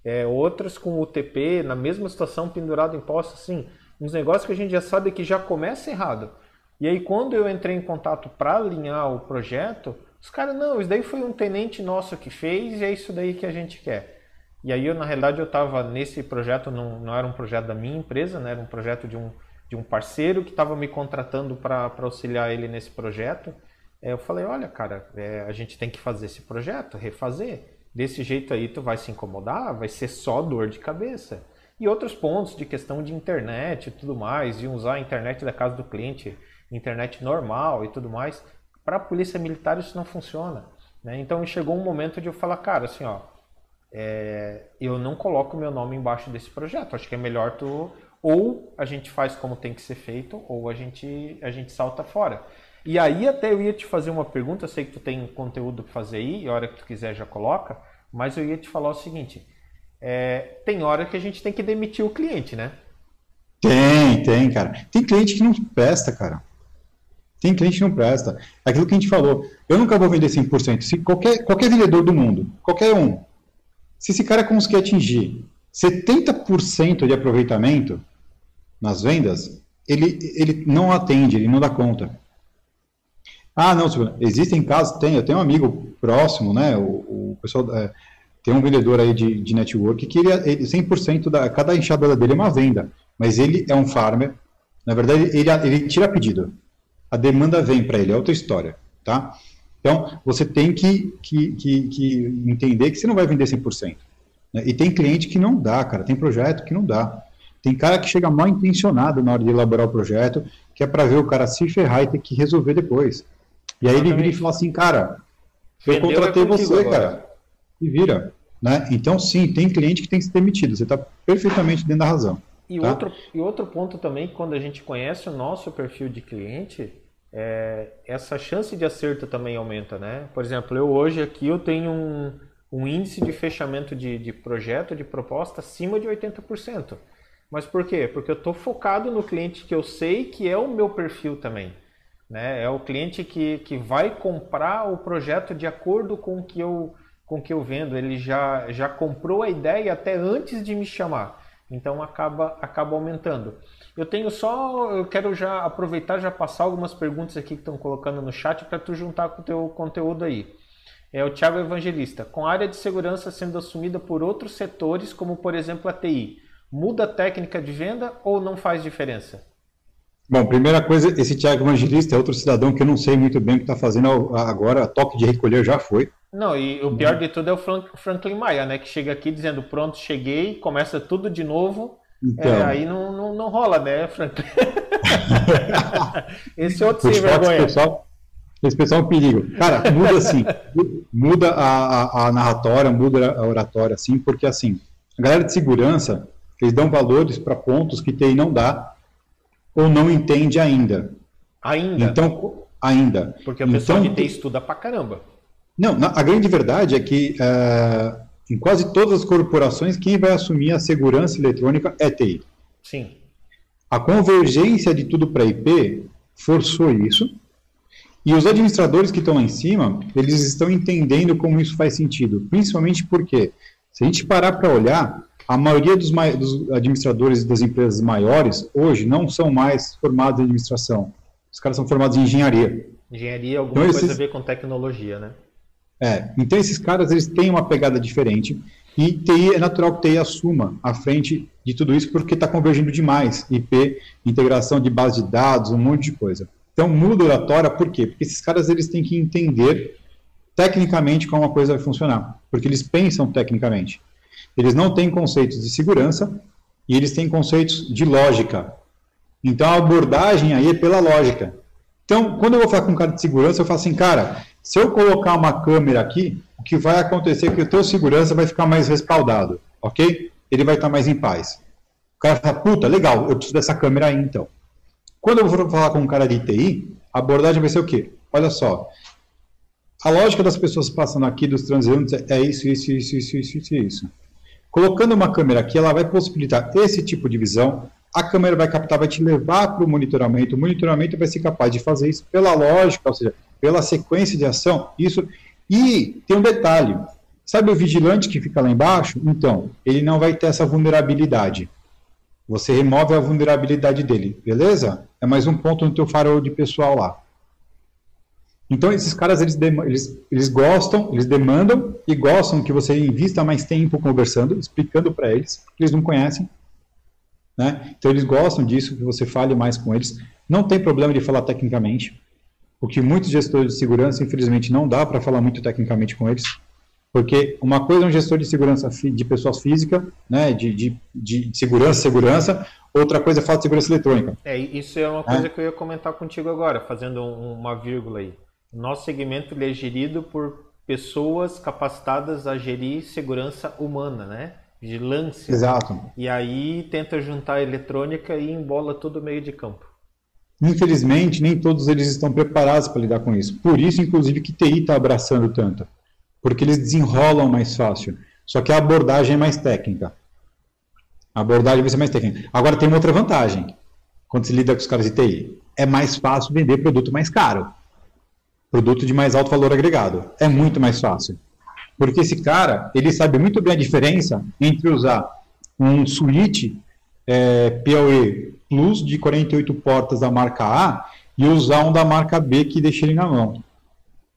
É, outras com UTP, na mesma situação, pendurado em poste, assim, uns negócios que a gente já sabe que já começa errado. E aí, quando eu entrei em contato para alinhar o projeto, os caras, não, isso daí foi um tenente nosso que fez e é isso daí que a gente quer. E aí, eu, na realidade, eu estava nesse projeto, não, não era um projeto da minha empresa, né, era um projeto de um, de um parceiro que estava me contratando para auxiliar ele nesse projeto. É, eu falei, olha, cara, é, a gente tem que fazer esse projeto, refazer. Desse jeito aí tu vai se incomodar, vai ser só dor de cabeça. E outros pontos de questão de internet e tudo mais, e usar a internet da casa do cliente, internet normal e tudo mais. Para a polícia militar isso não funciona. Né? Então chegou um momento de eu falar, cara, assim, ó, é, eu não coloco meu nome embaixo desse projeto. Acho que é melhor tu ou a gente faz como tem que ser feito, ou a gente, a gente salta fora. E aí até eu ia te fazer uma pergunta, sei que tu tem conteúdo para fazer aí, e a hora que tu quiser já coloca, mas eu ia te falar o seguinte, é, tem hora que a gente tem que demitir o cliente, né? Tem, tem, cara. Tem cliente que não presta, cara. Tem cliente que não presta. Aquilo que a gente falou, eu nunca vou vender 100%. Se qualquer, qualquer vendedor do mundo, qualquer um, se esse cara conseguir atingir 70% de aproveitamento, nas vendas, ele, ele não atende, ele não dá conta. Ah, não, existem casos, tem, eu tenho um amigo próximo, né, o, o pessoal, é, tem um vendedor aí de, de network que ele, ele 100% da, cada enxadada dele é uma venda, mas ele é um farmer, na verdade ele, ele tira pedido, a demanda vem para ele, é outra história, tá? Então, você tem que, que, que, que entender que você não vai vender 100%. Né? E tem cliente que não dá, cara, tem projeto que não dá. Tem cara que chega mal intencionado na hora de elaborar o projeto, que é para ver o cara se ferrar e ter que resolver depois. E aí ele vira e fala assim, cara, eu Vendeu contratei é você, agora. cara. E vira. Né? Então, sim, tem cliente que tem que ser demitido. Você está perfeitamente dentro da razão. E, tá? outro, e outro ponto também, quando a gente conhece o nosso perfil de cliente, é, essa chance de acerto também aumenta, né? Por exemplo, eu hoje aqui eu tenho um, um índice de fechamento de, de projeto, de proposta, acima de 80%. Mas por quê? Porque eu estou focado no cliente que eu sei que é o meu perfil também. Né? É o cliente que, que vai comprar o projeto de acordo com o que eu, com que eu vendo. Ele já, já comprou a ideia até antes de me chamar. Então acaba, acaba aumentando. Eu tenho só, eu quero já aproveitar já passar algumas perguntas aqui que estão colocando no chat para tu juntar com o teu conteúdo aí. É o Thiago Evangelista. Com a área de segurança sendo assumida por outros setores, como por exemplo a TI, muda a técnica de venda ou não faz diferença? Bom, primeira coisa, esse Thiago Evangelista é outro cidadão que eu não sei muito bem o que está fazendo agora, toque de recolher já foi. Não, e o pior de tudo é o Franklin Maia, né? Que chega aqui dizendo, pronto, cheguei, começa tudo de novo. Então, é, aí não, não, não, rola, né, Franklin? esse é outro sem vergonha. Pessoal, esse pessoal é um perigo. Cara, muda assim, muda a, a, a, narratória, muda a oratória, assim, porque assim, a galera de segurança, eles dão valores para pontos que TI não dá ou não entende ainda. Ainda? Então, ainda. Porque a pessoa então, de TI estuda pra caramba. Não, a grande verdade é que uh, em quase todas as corporações, quem vai assumir a segurança eletrônica é TI. Sim. A convergência de tudo para IP forçou isso. E os administradores que estão lá em cima, eles estão entendendo como isso faz sentido. Principalmente porque, se a gente parar para olhar, a maioria dos, dos, administradores das empresas maiores hoje não são mais formados em administração. Os caras são formados em engenharia. Engenharia alguma então, coisa a ver com tecnologia, né? É, então esses caras eles têm uma pegada diferente e TI é natural que TI assuma a frente de tudo isso porque está convergindo demais IP, integração de base de dados, um monte de coisa. Então muda a oratória por quê? Porque esses caras eles têm que entender tecnicamente como a coisa vai funcionar, porque eles pensam tecnicamente. Eles não têm conceitos de segurança e eles têm conceitos de lógica. Então a abordagem aí é pela lógica. Então, quando eu vou falar com um cara de segurança, eu falo assim, cara, se eu colocar uma câmera aqui, o que vai acontecer é que o teu segurança vai ficar mais respaldado, ok? Ele vai estar mais em paz. O cara fala, puta, legal, eu preciso dessa câmera aí então. Quando eu for falar com um cara de TI, a abordagem vai ser o quê? Olha só, a lógica das pessoas passando aqui, dos transeuntes, é isso, isso, isso, isso, isso, isso, isso. Colocando uma câmera aqui, ela vai possibilitar esse tipo de visão, a câmera vai captar, vai te levar para o monitoramento, o monitoramento vai ser capaz de fazer isso pela lógica, ou seja, pela sequência de ação, isso. E tem um detalhe: sabe o vigilante que fica lá embaixo? Então, ele não vai ter essa vulnerabilidade. Você remove a vulnerabilidade dele, beleza? É mais um ponto no teu farol de pessoal lá. Então, esses caras, eles, eles, eles gostam, eles demandam e gostam que você invista mais tempo conversando, explicando para eles, porque eles não conhecem. Né? Então, eles gostam disso, que você fale mais com eles. Não tem problema de falar tecnicamente. O que muitos gestores de segurança, infelizmente, não dá para falar muito tecnicamente com eles, porque uma coisa é um gestor de segurança de pessoas físicas, né, de, de, de segurança, segurança, outra coisa é falar de segurança eletrônica. É, isso é uma coisa é. que eu ia comentar contigo agora, fazendo uma vírgula aí. Nosso segmento é gerido por pessoas capacitadas a gerir segurança humana, né? Vigilância. Exato. E aí tenta juntar a eletrônica e embola todo o meio de campo. Infelizmente, nem todos eles estão preparados para lidar com isso. Por isso, inclusive, que TI está abraçando tanto. Porque eles desenrolam mais fácil. Só que a abordagem é mais técnica. A abordagem vai ser mais técnica. Agora, tem uma outra vantagem. Quando se lida com os caras de TI. É mais fácil vender produto mais caro. Produto de mais alto valor agregado. É muito mais fácil. Porque esse cara, ele sabe muito bem a diferença entre usar um switch é, PoE Plus de 48 portas da marca A e usar um da marca B que deixa ele na mão.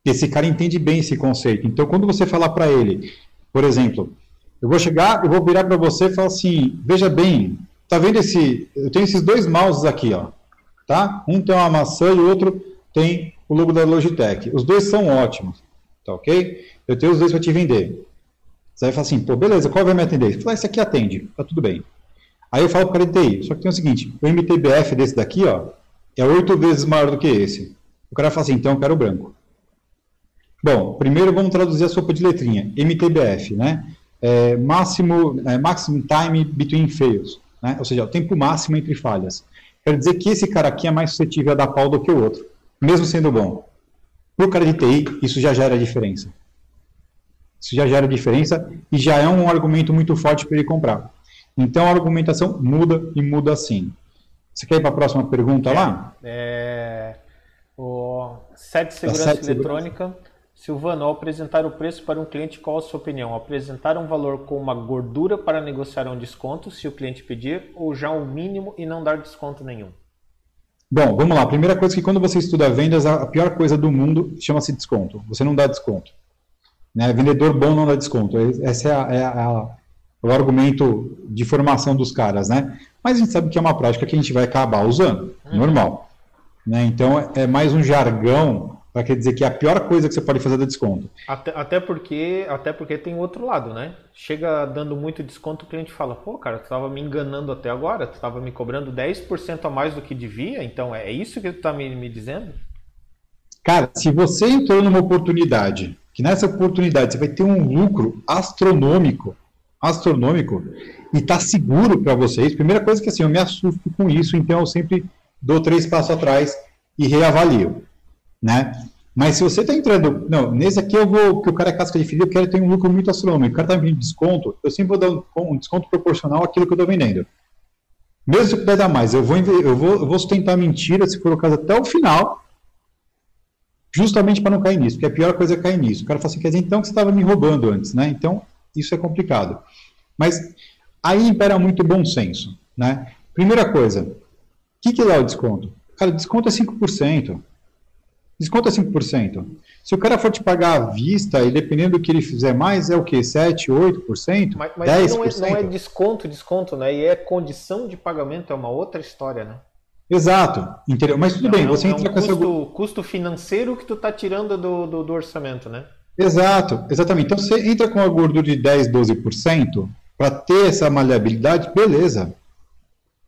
Esse cara entende bem esse conceito. Então, quando você falar para ele, por exemplo, eu vou chegar, eu vou virar para você e falar assim: veja bem, tá vendo esse? Eu tenho esses dois mouses aqui, ó, tá? Um tem uma maçã e o outro tem o logo da Logitech. Os dois são ótimos, tá ok? Eu tenho os dois para te vender. Você vai falar assim, pô, beleza, qual vai me atender? Você fala, ah, esse aqui atende, tá tudo bem. Aí eu falo para o TI, só que tem o seguinte, o MTBF desse daqui, ó, é oito vezes maior do que esse. O cara fala assim, então eu quero branco. Bom, primeiro vamos traduzir a sopa de letrinha. MTBF, né? É, máximo, é, maximum time between fails, né? Ou seja, o tempo máximo entre falhas. Quer dizer que esse cara aqui é mais suscetível a dar pau do que o outro, mesmo sendo bom. Para o cara de TI, isso já gera diferença. Isso já gera diferença e já é um argumento muito forte para ele comprar. Então a argumentação muda e muda assim. Você quer ir para a próxima pergunta é, lá? É, o set de segurança eletrônica. Segurança. Silvano, ao apresentar o preço para um cliente, qual a sua opinião? Apresentar um valor com uma gordura para negociar um desconto, se o cliente pedir, ou já um mínimo e não dar desconto nenhum? Bom, vamos lá. A primeira coisa é que quando você estuda vendas, a pior coisa do mundo chama-se desconto. Você não dá desconto. Né? Vendedor bom não dá desconto. Esse é, a, é, a, é o argumento de formação dos caras, né? Mas a gente sabe que é uma prática que a gente vai acabar usando, uhum. normal. Né? Então é mais um jargão para quer dizer que é a pior coisa que você pode fazer é dar desconto. Até, até, porque, até porque tem outro lado, né? Chega dando muito desconto, o cliente fala, pô, cara, tu estava me enganando até agora, tu estava me cobrando 10% a mais do que devia, então é isso que tu está me, me dizendo? Cara, se você entrou numa oportunidade, que nessa oportunidade você vai ter um lucro astronômico, astronômico, e tá seguro para vocês, primeira coisa que assim, eu me assusto com isso, então eu sempre dou três passos atrás e reavalio né? Mas se você está entrando, não, nesse aqui eu vou, que o cara é casca de ferida, eu quero ter um lucro muito astronômico, o cara está me pedindo desconto, eu sempre vou dar um, um desconto proporcional àquilo que eu estou vendendo. Mesmo se eu puder dar mais, eu vou, eu vou, eu vou sustentar mentira, se for o caso, até o final, justamente para não cair nisso, porque a pior coisa é cair nisso. O cara fala assim, quer dizer, então que você estava me roubando antes, né? Então, isso é complicado. Mas aí impera muito bom senso, né? Primeira coisa, o que, que é o desconto? Cara, desconto é 5%. Desconta 5%. Se o cara for te pagar à vista, e dependendo do que ele fizer mais, é o quê? 7, 8%? Mas, mas 10%? Não, é, não é desconto, desconto, né? E é condição de pagamento, é uma outra história, né? Exato, entendeu? Mas tudo não, bem, não, você entra é um com custo, essa. custo financeiro que tu está tirando do, do, do, orçamento, né? Exato, exatamente. Então você entra com a gordura de 10, 12% para ter essa maleabilidade, beleza.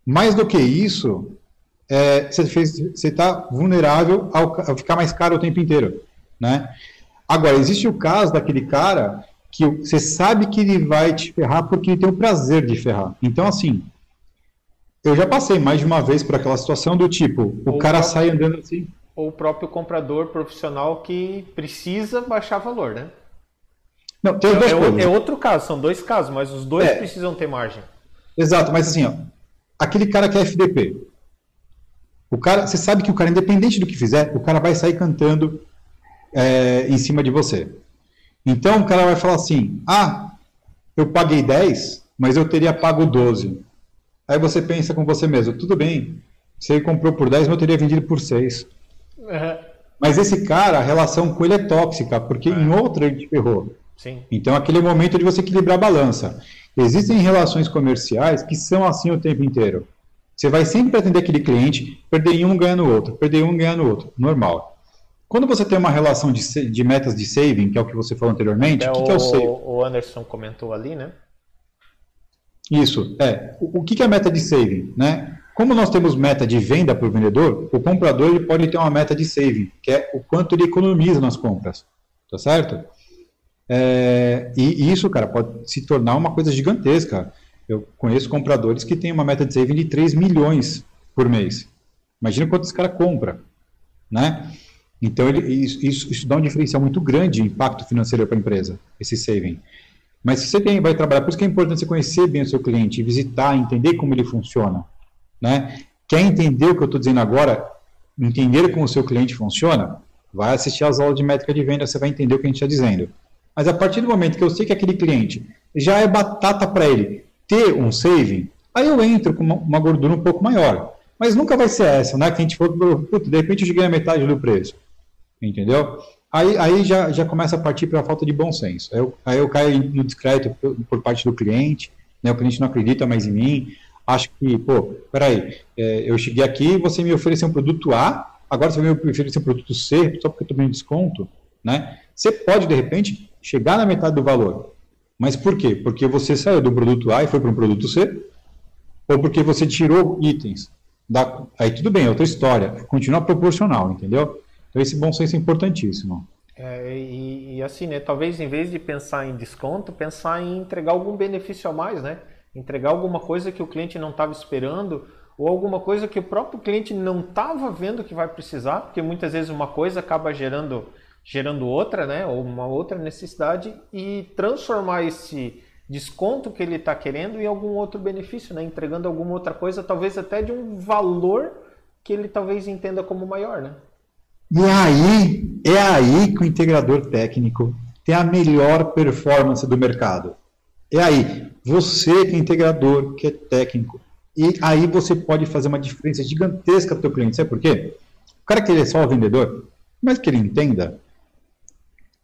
Mais do que isso, é, você está vulnerável ao, a ficar mais caro o tempo inteiro. Né? Agora, existe o caso daquele cara que você sabe que ele vai te ferrar porque ele tem o prazer de ferrar. Então, assim, eu já passei mais de uma vez por aquela situação do tipo, o ou cara próprio, sai andando assim. Ou o próprio comprador profissional que precisa baixar valor, né? Não, tem é, é, é, outro caso, são dois casos, mas os dois é. precisam ter margem. Exato, mas assim, ó, aquele cara que é FDP, o cara, você sabe que o cara, independente do que fizer, o cara vai sair cantando é, em cima de você. Então o cara vai falar assim: ah, eu paguei 10, mas eu teria pago 12. Aí você pensa com você mesmo: tudo bem, você comprou por 10, mas eu teria vendido por 6. Uhum. Mas esse cara, a relação com ele é tóxica, porque em outra ele te ferrou. Sim. Então aquele é o momento de você equilibrar a balança. Existem relações comerciais que são assim o tempo inteiro. Você vai sempre atender aquele cliente, perder em um, ganhar no outro, perder um, ganhar no outro. Normal. Quando você tem uma relação de, de metas de saving, que é o que você falou anteriormente, é o que, que, é o saving? O Anderson comentou ali, né? Isso, é. O, o que, que é meta de saving? Né? Como nós temos meta de venda para o vendedor, o comprador ele pode ter uma meta de saving, que é o quanto ele economiza nas compras. Tá certo? É, e isso, cara, pode se tornar uma coisa gigantesca. Eu conheço compradores que têm uma meta de saving de 3 milhões por mês. Imagina quanto esse cara compra, né? Então, ele, isso, isso, dá um diferencial muito grande de impacto financeiro para a empresa, esse saving. Mas se você tem, vai trabalhar, por isso que é importante você conhecer bem o seu cliente, visitar, entender como ele funciona. Né? Quer entender o que eu estou dizendo agora? Entender como o seu cliente funciona? Vai assistir às aulas de métrica de venda, você vai entender o que a gente está dizendo. Mas a partir do momento que eu sei que aquele cliente já é batata para ele, ter um saving, aí eu entro com uma, gordura um pouco maior. Mas nunca vai ser essa, né? Que a gente for, de repente eu cheguei a metade do preço. Entendeu? Aí, aí já, já começa a partir para a falta de bom senso. Aí eu, aí eu caio no discreto por, por, parte do cliente, né? O cliente não acredita mais em mim, acho que, pô, peraí, é, eu cheguei aqui, você me ofereceu um produto A, agora você me oferecer um produto C, só porque eu tomei um desconto, né? Você pode, de repente, chegar na metade do valor. Mas por quê? Porque você saiu do produto A e foi para um produto C? Ou porque você tirou itens? Da... Aí tudo bem, é outra história. Continua proporcional, entendeu? Então esse bom senso é importantíssimo. É, e, e, assim, né? Talvez em vez de pensar em desconto, pensar em entregar algum benefício a mais, né? Entregar alguma coisa que o cliente não estava esperando ou alguma coisa que o próprio cliente não estava vendo que vai precisar, porque muitas vezes uma coisa acaba gerando gerando outra, né, ou uma outra necessidade e transformar esse desconto que ele está querendo em algum outro benefício, né, entregando alguma outra coisa, talvez até de um valor que ele talvez entenda como maior, né? E aí, é aí que o integrador técnico tem a melhor performance do mercado. É aí, você que é integrador, que é técnico, e aí você pode fazer uma diferença gigantesca para o cliente. Sabe por quê? O cara que ele é só o vendedor, mas que ele entenda,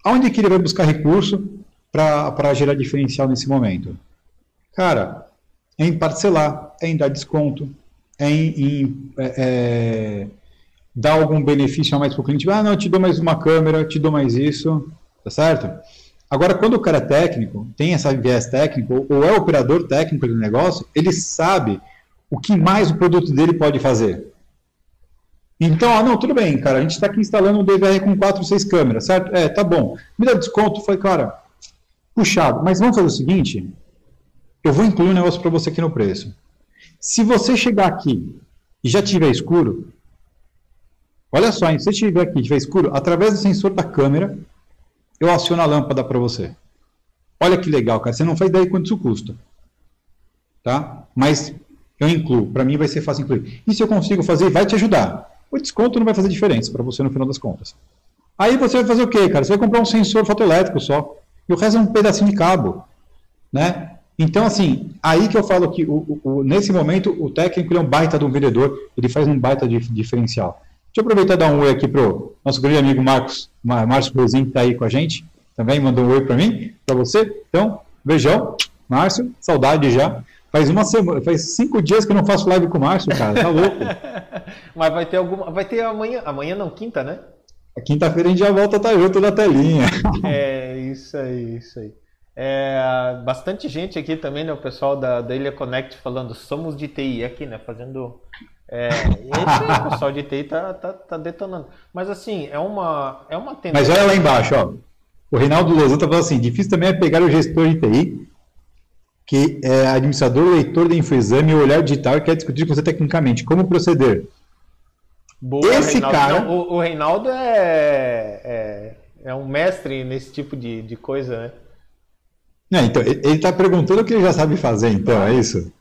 Aonde que ele vai buscar recurso para gerar diferencial nesse momento? Cara, é em parcelar, é em dar desconto, é em, em é, é, dar algum benefício a mais para o cliente. Ah, não, te dou mais uma câmera, te dou mais isso, tá certo? Agora, quando o cara é técnico, tem essa viés técnico, ou é operador técnico do negócio, ele sabe o que mais o produto dele pode fazer. Então, ah, não, tudo bem, cara, a gente está aqui instalando um DVR com 4, 6 câmeras, certo? É, tá bom. Me dá desconto, foi, cara, puxado. Mas vamos fazer o seguinte, eu vou incluir um negócio para você aqui no preço. Se você chegar aqui e já tiver escuro, olha só, hein, se você estiver aqui e tiver escuro, através do sensor da câmera, eu aciono a lâmpada para você. Olha que legal, cara. Você não faz ideia quanto isso custa. Tá? Mas eu incluo. Para mim vai ser fácil incluir. E se eu consigo fazer, vai te ajudar. O desconto não vai fazer diferença para você no final das contas. Aí você vai fazer o quê, cara? Você vai comprar um sensor fotoelétrico só. E o resto é um pedacinho de cabo. Né? Então, assim, aí que eu falo que o, o, nesse momento o técnico é um baita de um vendedor, ele faz um baita de diferencial. Deixa eu aproveitar e dar um oi aqui pro nosso grande amigo Marcos, Márcio Bozinho, que está aí com a gente, também mandou um oi para mim, para você. Então, beijão, Márcio, saudade já. Faz uma semana, faz cinco dias que eu não faço live com o Márcio, cara, tá louco. Mas vai ter alguma, vai ter amanhã, amanhã não, quinta, né? Quinta-feira a gente já volta a estar junto na telinha. É, isso aí, isso aí. É, bastante gente aqui também, né? O pessoal da, da Ilha Connect falando, somos de TI aqui, né? Fazendo. É, esse o pessoal de TI tá, tá, tá, detonando. Mas assim, é uma, é uma tendência. Mas olha lá embaixo, ó. O Reinaldo Lozano tá falando assim: difícil também é pegar o gestor de TI, que é administrador, leitor de infoexame, olhar digital e quer discutir com você tecnicamente. Como proceder? Boa, Esse Reinaldo. cara. Não, o, o, Reinaldo é, é, é, um mestre nesse tipo de, de coisa, né? Não, então, ele está perguntando o que ele já sabe fazer, então, é isso?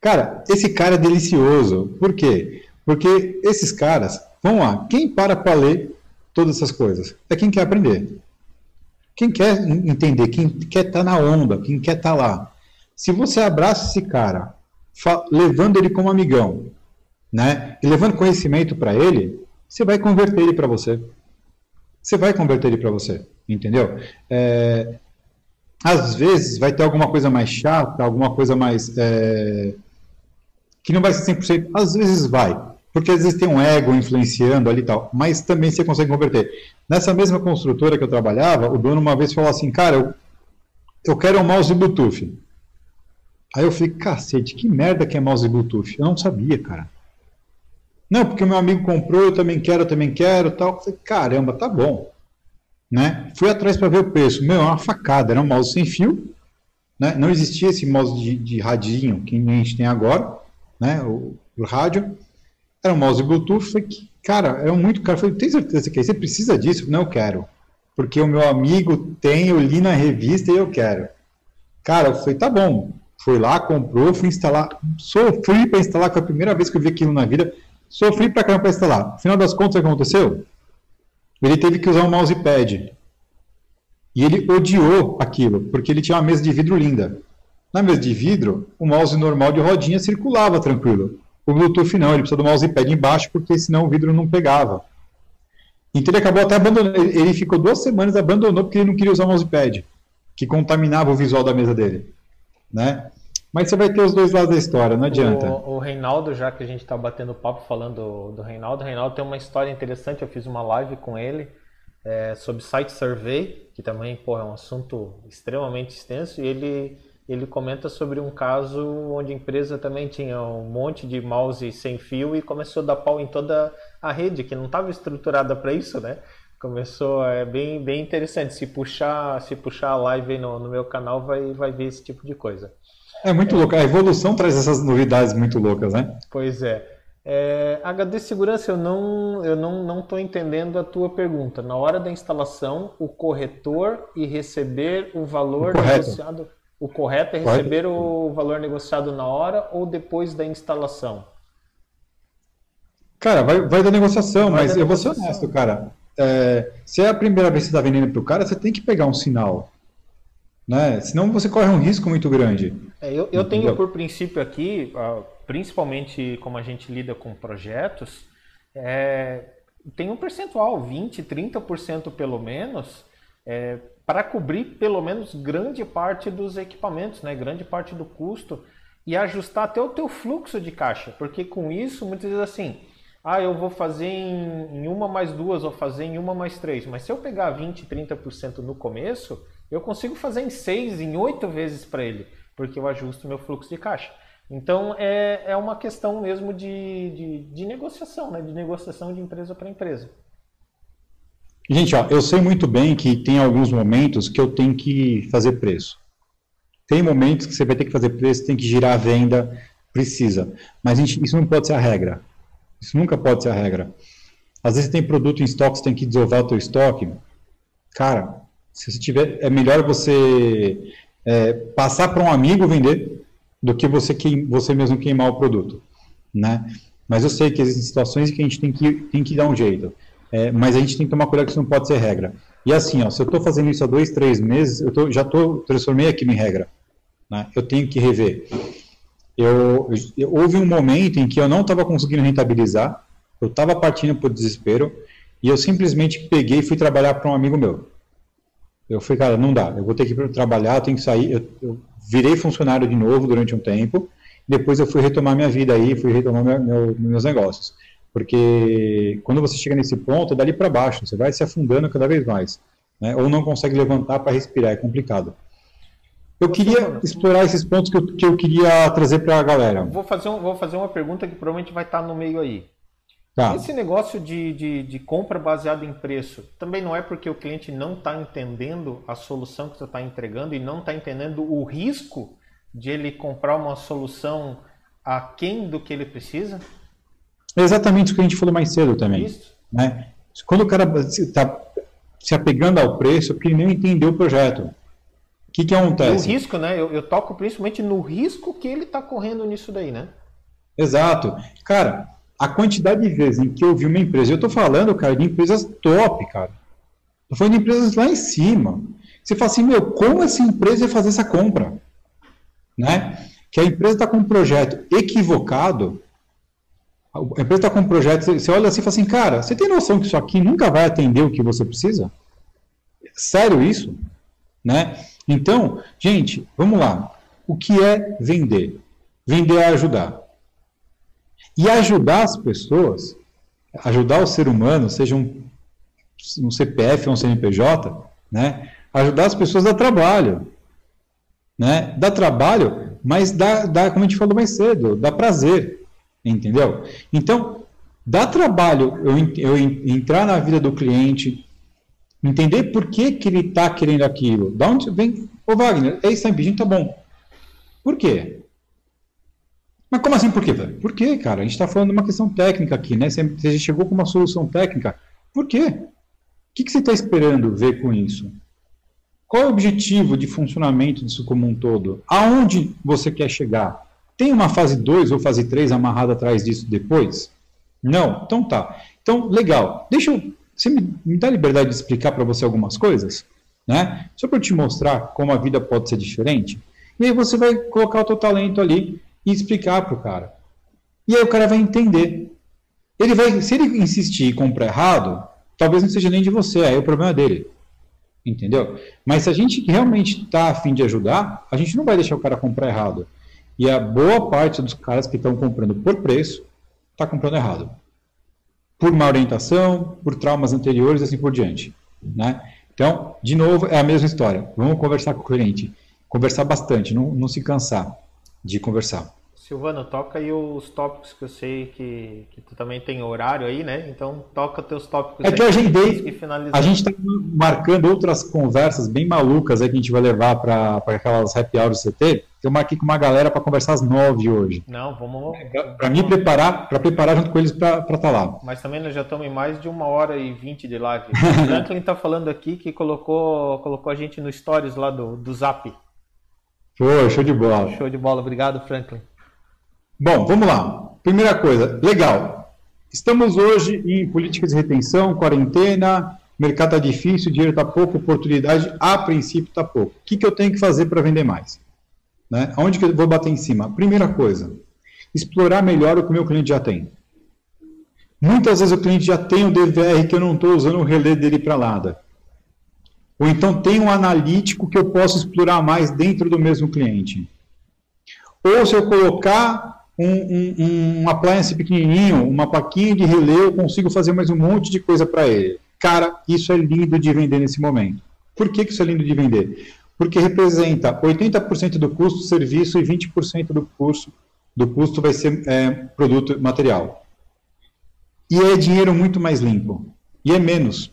Cara, esse cara é delicioso. Por quê? Porque esses caras, vamos lá, quem para para ler todas essas coisas? É quem quer aprender. Quem quer entender, quem quer estar tá na onda, quem quer estar tá lá. Se você abraça esse cara, levando ele como amigão, né? E levando conhecimento para ele, você vai converter ele para você. Você vai converter ele para você, entendeu? É, às vezes vai ter alguma coisa mais chata, alguma coisa mais. É, que não vai ser 100%. Às vezes vai, porque às vezes tem um ego influenciando ali e tal, mas também você consegue converter. Nessa mesma construtora que eu trabalhava, o dono uma vez falou assim: Cara, eu, eu quero um mouse Bluetooth. Aí eu falei: Cacete, que merda que é mouse Bluetooth? Eu não sabia, cara. Não, porque o meu amigo comprou, eu também quero, eu também quero tal. Eu falei: Caramba, tá bom. Né? Fui atrás para ver o preço. Meu, é uma facada. Era um mouse sem fio. Né? Não existia esse mouse de, de radinho que a gente tem agora, né? o, o rádio. Era um mouse Bluetooth. Falei, cara, é muito caro. Falei, tem certeza que você precisa disso? Não, eu quero. Porque o meu amigo tem, eu li na revista e eu quero. Cara, eu falei, tá bom. Fui lá, comprou, fui instalar. Sofri para instalar, foi a primeira vez que eu vi aquilo na vida. Sofri para caramba para instalar. No final das contas, o que aconteceu? Ele teve que usar um mousepad. E ele odiou aquilo, porque ele tinha uma mesa de vidro linda. Na mesa de vidro, o mouse normal de rodinha circulava tranquilo. O Bluetooth não, ele precisa do mousepad embaixo, porque senão o vidro não pegava. Então ele acabou até abandonando. Ele ficou duas semanas abandonou porque ele não queria usar o mousepad, que contaminava o visual da mesa dele. Né? Mas você vai ter os dois lados da história, não adianta. O, o Reinaldo, já que a gente está batendo papo falando do, do Reinaldo, o Reinaldo tem uma história interessante. Eu fiz uma live com ele é, sobre site survey, que também pô, é um assunto extremamente extenso, e ele, ele comenta sobre um caso onde a empresa também tinha um monte de mouse sem fio e começou a dar pau em toda a rede, que não estava estruturada para isso, né? Começou, é bem, bem interessante. Se puxar, se puxar a live no, no meu canal, vai, vai ver esse tipo de coisa. É muito louco. A evolução traz essas novidades muito loucas, né? Pois é. é HD segurança, eu não eu não não estou entendendo a tua pergunta. Na hora da instalação, o corretor e receber o valor o negociado. O correto é receber correto. o valor negociado na hora ou depois da instalação? Cara, vai, vai da negociação, vai mas da eu negociação. vou ser honesto, cara. É, se é a primeira vez que você está vendendo para o cara, você tem que pegar um sinal. Né? Senão você corre um risco muito grande. É, eu, eu tenho por princípio aqui, principalmente como a gente lida com projetos, é, tem um percentual, 20%, 30% pelo menos, é, para cobrir pelo menos grande parte dos equipamentos, né? grande parte do custo e ajustar até o teu fluxo de caixa, porque com isso muitas vezes assim, ah, eu vou fazer em, em uma mais duas ou fazer em uma mais três, mas se eu pegar 20, 30% no começo, eu consigo fazer em seis, em oito vezes para ele, porque eu ajusto meu fluxo de caixa. Então é, é uma questão mesmo de, de, de negociação, né? de negociação de empresa para empresa. Gente, ó, eu sei muito bem que tem alguns momentos que eu tenho que fazer preço. Tem momentos que você vai ter que fazer preço, tem que girar a venda, precisa. Mas gente, isso não pode ser a regra. Isso nunca pode ser a regra. Às vezes tem produto em estoque, você tem que desovar o teu estoque. Cara, se você tiver, é melhor você é, passar para um amigo vender do que você, queim, você mesmo queimar o produto, né? Mas eu sei que existem situações que a gente tem que, tem que dar um jeito. É, mas a gente tem que tomar cuidado que isso não pode ser regra. E assim, ó, se eu estou fazendo isso há dois, três meses, eu tô, já tô, transformei aquilo em regra. Né? Eu tenho que rever. Eu, eu, houve um momento em que eu não estava conseguindo rentabilizar, eu estava partindo por desespero, e eu simplesmente peguei e fui trabalhar para um amigo meu. Eu falei, cara, não dá, eu vou ter que trabalhar, eu tenho que sair. Eu, eu virei funcionário de novo durante um tempo, depois eu fui retomar minha vida aí, fui retomar meu, meu, meus negócios. Porque quando você chega nesse ponto, é dali para baixo, você vai se afundando cada vez mais. Né? Ou não consegue levantar para respirar, é complicado. Eu queria explorar esses pontos que eu, que eu queria trazer para a galera. Vou fazer, um, vou fazer uma pergunta que provavelmente vai estar no meio aí. Tá. Esse negócio de, de, de, compra baseada em preço também não é porque o cliente não está entendendo a solução que você está entregando e não está entendendo o risco de ele comprar uma solução aquém do que ele precisa? É exatamente o que a gente falou mais cedo também. Isso. Né? Quando o cara está se apegando ao preço, porque ele não entendeu o projeto. O que, que acontece? O risco, né? Eu, eu toco principalmente no risco que ele está correndo nisso daí, né? Exato. Cara, a quantidade de vezes em que eu vi uma empresa, eu estou falando, cara, de empresas top, cara. Estou falando de empresas lá em cima. Você fala assim, meu, como essa empresa ia fazer essa compra? Né? Que a empresa está com um projeto equivocado, a empresa está com um projeto, você olha assim e fala assim, cara, você tem noção que isso aqui nunca vai atender o que você precisa? Sério isso? Né? Então, gente, vamos lá. O que é vender? Vender é ajudar. E ajudar as pessoas, ajudar o ser humano, seja um, um CPF ou um CNPJ, né? Ajudar as pessoas dá trabalho. Né? Dá trabalho, mas dá, dá, como a gente falou mais cedo, dá prazer. Entendeu? Então, dá trabalho eu, eu entrar na vida do cliente, entender por que, que ele está querendo aquilo. Da onde vem. Ô Wagner, é isso aí, tá bom. Por quê? Mas como assim por quê? Por quê, cara? A gente está falando de uma questão técnica aqui, né? Você, chegou com uma solução técnica. Por quê? O que, que você está esperando ver com isso? Qual é o objetivo de funcionamento disso como um todo? Aonde você quer chegar? Tem uma fase 2 ou fase 3 amarrada atrás disso depois? Não? Então tá. Então, legal. Deixa eu. Você me, me dá liberdade de explicar para você algumas coisas? Né? Só para te mostrar como a vida pode ser diferente. E aí você vai colocar o teu talento ali e explicar para o cara. E aí o cara vai entender. Ele vai, se ele insistir e comprar errado, talvez não seja nem de você, aí é o problema dele. Entendeu? Mas se a gente realmente está afim de ajudar, a gente não vai deixar o cara comprar errado. E a boa parte dos caras que estão comprando por preço está comprando errado. Por má orientação, por traumas anteriores e assim por diante. Né? Então, de novo, é a mesma história. Vamos conversar com o cliente. Conversar bastante, não, não se cansar de conversar. Silvano, toca aí os tópicos que eu sei que, que tu também tem horário aí, né? Então toca teus tópicos. É que eu agendei. A gente está marcando outras conversas bem malucas aí que a gente vai levar para aquelas happy hours do CT. Eu marquei com uma galera para conversar às nove hoje. Não, vamos. É, para me preparar, para preparar junto com eles para estar tá lá. Mas também nós já estamos em mais de uma hora e vinte de live. O Franklin está falando aqui que colocou, colocou a gente no stories lá do, do Zap. Show, show de bola. Show de bola, obrigado, Franklin. Bom, vamos lá. Primeira coisa, legal. Estamos hoje em políticas de retenção, quarentena, mercado está difícil, dinheiro está pouco, oportunidade a princípio está pouco. O que, que eu tenho que fazer para vender mais? Né? Onde que eu vou bater em cima? Primeira coisa, explorar melhor o que o meu cliente já tem. Muitas vezes o cliente já tem o DVR que eu não estou usando o relé dele para nada. Ou então tem um analítico que eu posso explorar mais dentro do mesmo cliente. Ou se eu colocar um, um, um appliance pequenininho, uma plaquinha de relé, eu consigo fazer mais um monte de coisa para ele. Cara, isso é lindo de vender nesse momento. Por que, que isso é lindo de vender? Porque representa 80% do custo serviço e 20% do custo, do custo vai ser é, produto material. E é dinheiro muito mais limpo. E é menos.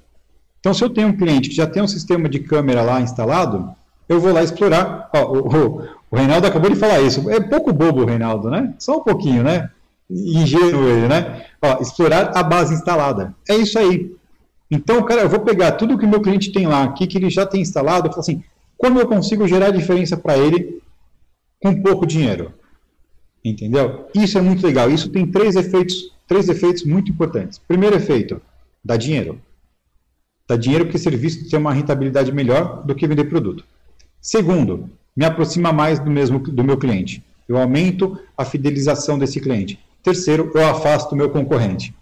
Então, se eu tenho um cliente que já tem um sistema de câmera lá instalado, eu vou lá explorar. Ó, o, o, o, Reinaldo acabou de falar isso. É pouco bobo o Reinaldo, né? Só um pouquinho, né? Ingênuo ele, né? Ó, explorar a base instalada. É isso aí. Então, cara, eu vou pegar tudo que o meu cliente tem lá, aqui, que ele já tem instalado, e falar assim, como eu consigo gerar diferença para ele com pouco dinheiro? Entendeu? Isso é muito legal. Isso tem três efeitos, três efeitos muito importantes. Primeiro efeito, dá dinheiro. Dá dinheiro porque serviço tem uma rentabilidade melhor do que vender produto. Segundo, me aproxima mais do mesmo do meu cliente. Eu aumento a fidelização desse cliente. Terceiro, eu afasto o meu concorrente.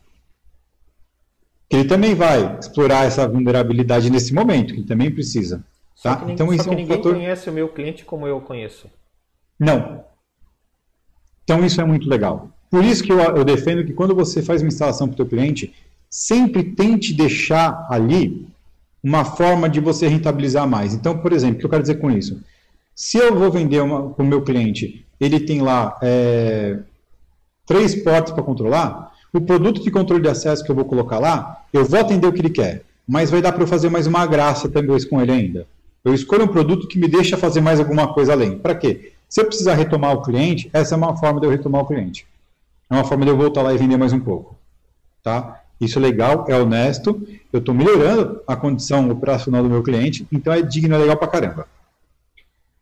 Ele também vai explorar essa vulnerabilidade nesse momento, que ele também precisa. Tá? Ninguém, então, isso é um ninguém fator... conhece o meu cliente como eu conheço. Não. Então, isso é muito legal. Por isso que eu, eu defendo que quando você faz uma instalação para o teu cliente, sempre tente deixar ali uma forma de você rentabilizar mais. Então, por exemplo, o que eu quero dizer com isso? Se eu vou vender para o meu cliente, ele tem lá é, três portas para controlar, o produto de controle de acesso que eu vou colocar lá, eu vou atender o que ele quer, mas vai dar para eu fazer mais uma graça também com ele ainda. Eu escolho um produto que me deixa fazer mais alguma coisa além. Para quê? Se eu precisar retomar o cliente, essa é uma forma de eu retomar o cliente. É uma forma de eu voltar lá e vender mais um pouco. Tá? Isso é legal, é honesto, eu estou melhorando a condição operacional do meu cliente, então é digno, é legal pra caramba.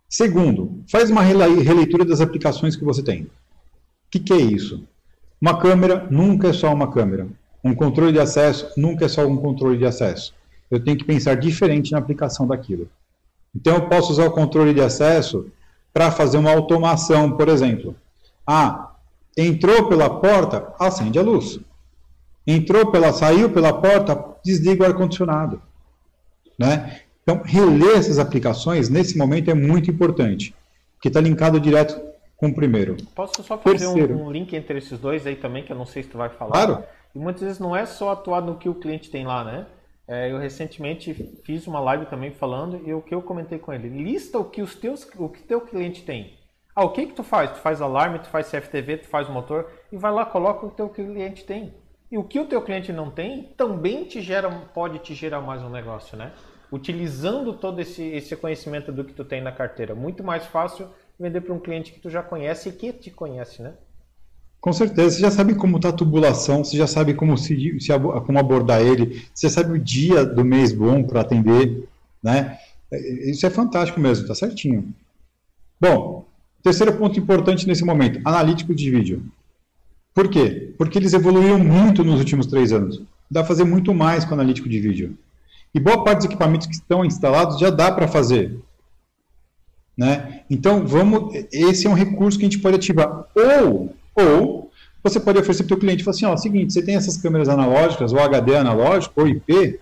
Segundo, faz uma releitura das aplicações que você tem. O que, que é isso? Uma câmera nunca é só uma câmera. Um controle de acesso nunca é só um controle de acesso. Eu tenho que pensar diferente na aplicação daquilo. Então, eu posso usar o controle de acesso para fazer uma automação, por exemplo. Ah, entrou pela porta, acende a luz entrou pela, saiu pela porta, desliga o ar-condicionado. Né? Então, reler essas aplicações nesse momento é muito importante, porque está linkado direto com o primeiro. Posso só fazer um, um, link entre esses dois aí também, que eu não sei se tu vai falar. Claro. E muitas vezes não é só atuar no que o cliente tem lá, né? É, eu recentemente fiz uma live também falando e o que eu comentei com ele, lista o que os teus, o que teu cliente tem. Ah, o que que tu faz? Tu faz alarme, tu faz CFTV, tu faz motor e vai lá coloca o que teu cliente tem. E o que o teu cliente não tem também te gera, pode te gerar mais um negócio, né? Utilizando todo esse, esse conhecimento do que tu tem na carteira. Muito mais fácil vender para um cliente que tu já conhece e que te conhece, né? Com certeza, você já sabe como está a tubulação, você já sabe como, se, se, como abordar ele, você sabe o dia do mês bom para atender, né? Isso é fantástico mesmo, tá certinho. Bom, terceiro ponto importante nesse momento, analítico de vídeo. Por quê? Porque eles evoluíram muito nos últimos três anos. Dá para fazer muito mais com analítico de vídeo. E boa parte dos equipamentos que estão instalados já dá para fazer. Né? Então, vamos, esse é um recurso que a gente pode ativar. Ou, ou você pode oferecer para o cliente, falar assim, ó, seguinte, você tem essas câmeras analógicas, ou HD analógico, ou IP,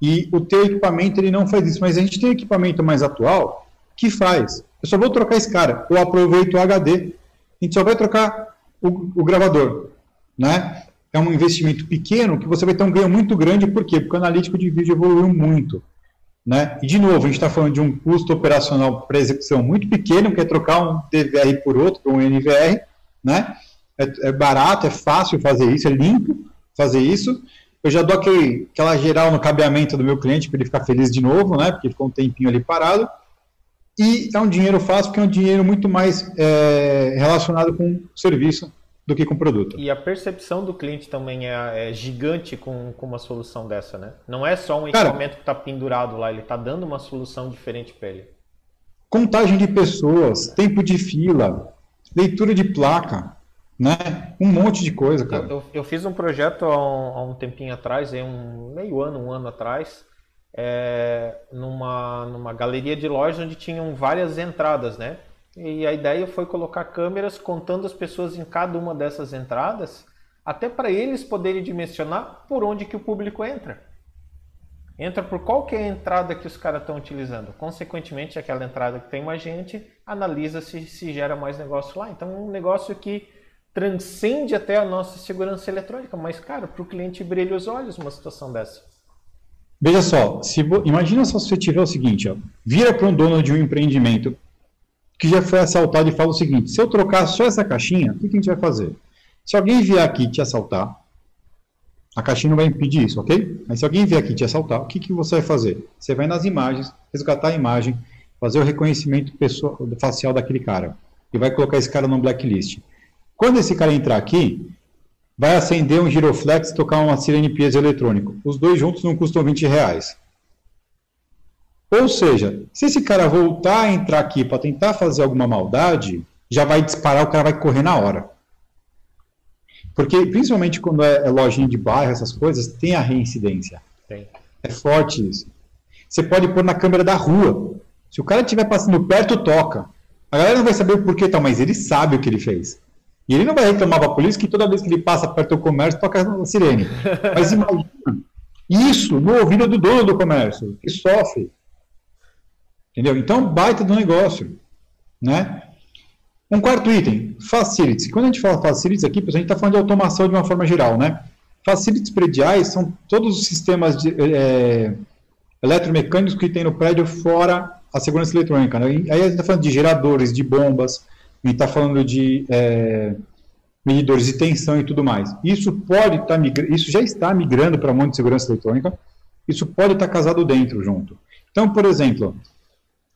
e o teu equipamento ele não faz isso, mas a gente tem equipamento mais atual que faz. Eu só vou trocar esse cara, ou aproveito o HD. A gente só vai trocar o, o gravador, né? É um investimento pequeno que você vai ter um ganho muito grande, por quê? Porque o analítico de vídeo evoluiu muito. Né? E, de novo, a gente está falando de um custo operacional para execução muito pequeno, que é trocar um DVR por outro, por um NVR, né? É, é, barato, é fácil fazer isso, é limpo fazer isso. Eu já dou aquele, aquela geral no cabeamento do meu cliente para ele ficar feliz de novo, né? Porque ficou um tempinho ali parado. E é um dinheiro fácil, porque é um dinheiro muito mais é, relacionado com serviço do que com produto. E a percepção do cliente também é, é gigante com, com, uma solução dessa, né? Não é só um equipamento Cara, que está pendurado lá, ele está dando uma solução diferente para ele. Contagem de pessoas, tempo de fila, leitura de placa, né? Um monte de coisa, cara. Eu, eu, eu fiz um projeto há um, há um tempinho atrás, aí um meio ano, um ano atrás, é, numa, numa galeria de lojas onde tinham várias entradas, né? E a ideia foi colocar câmeras contando as pessoas em cada uma dessas entradas, até para eles poderem dimensionar por onde que o público entra. entra por qual que é a entrada que os caras estão utilizando. Consequentemente, aquela entrada que tem mais gente, analisa se, se gera mais negócio lá. Então, um negócio que transcende até a nossa segurança eletrônica. Mas, cara, para o cliente brilha os olhos uma situação dessa. Veja só, se imagina só se você tiver o seguinte, ó, vira para um dono de um empreendimento que já foi assaltado e fala o seguinte, se eu trocar só essa caixinha, o que a gente vai fazer? Se alguém vier aqui te assaltar, a caixinha não vai impedir isso, ok? Mas se alguém vier aqui te assaltar, o que, que você vai fazer? Você vai nas imagens, resgatar a imagem, fazer o reconhecimento pessoal, facial daquele cara e vai colocar esse cara no blacklist. Quando esse cara entrar aqui, vai acender um giroflex e tocar uma sirene piezo eletrônico. Os dois juntos não custam 20 reais. Ou seja, se esse cara voltar a entrar aqui para tentar fazer alguma maldade, já vai disparar, o cara vai correr na hora. Porque, principalmente quando é, é lojinha de bairro, essas coisas, tem a reincidência. Tem. É forte isso. Você pode pôr na câmera da rua. Se o cara estiver passando perto, toca. A galera não vai saber o porquê, tal, mas ele sabe o que ele fez. E ele não vai reclamar para a polícia que toda vez que ele passa perto do comércio toca a sirene. Mas imagina isso no ouvido do dono do comércio, que sofre. Entendeu? Então, baita do negócio. Né? Um quarto item, facilities. Quando a gente fala facilities aqui, a gente está falando de automação de uma forma geral. Né? Facilities prediais são todos os sistemas de, é, eletromecânicos que tem no prédio fora a segurança eletrônica. Né? Aí a gente está falando de geradores, de bombas, gente está falando de é, medidores de tensão e tudo mais. Isso pode estar tá migrando, isso já está migrando para um monte de segurança eletrônica, isso pode estar tá casado dentro junto. Então, por exemplo,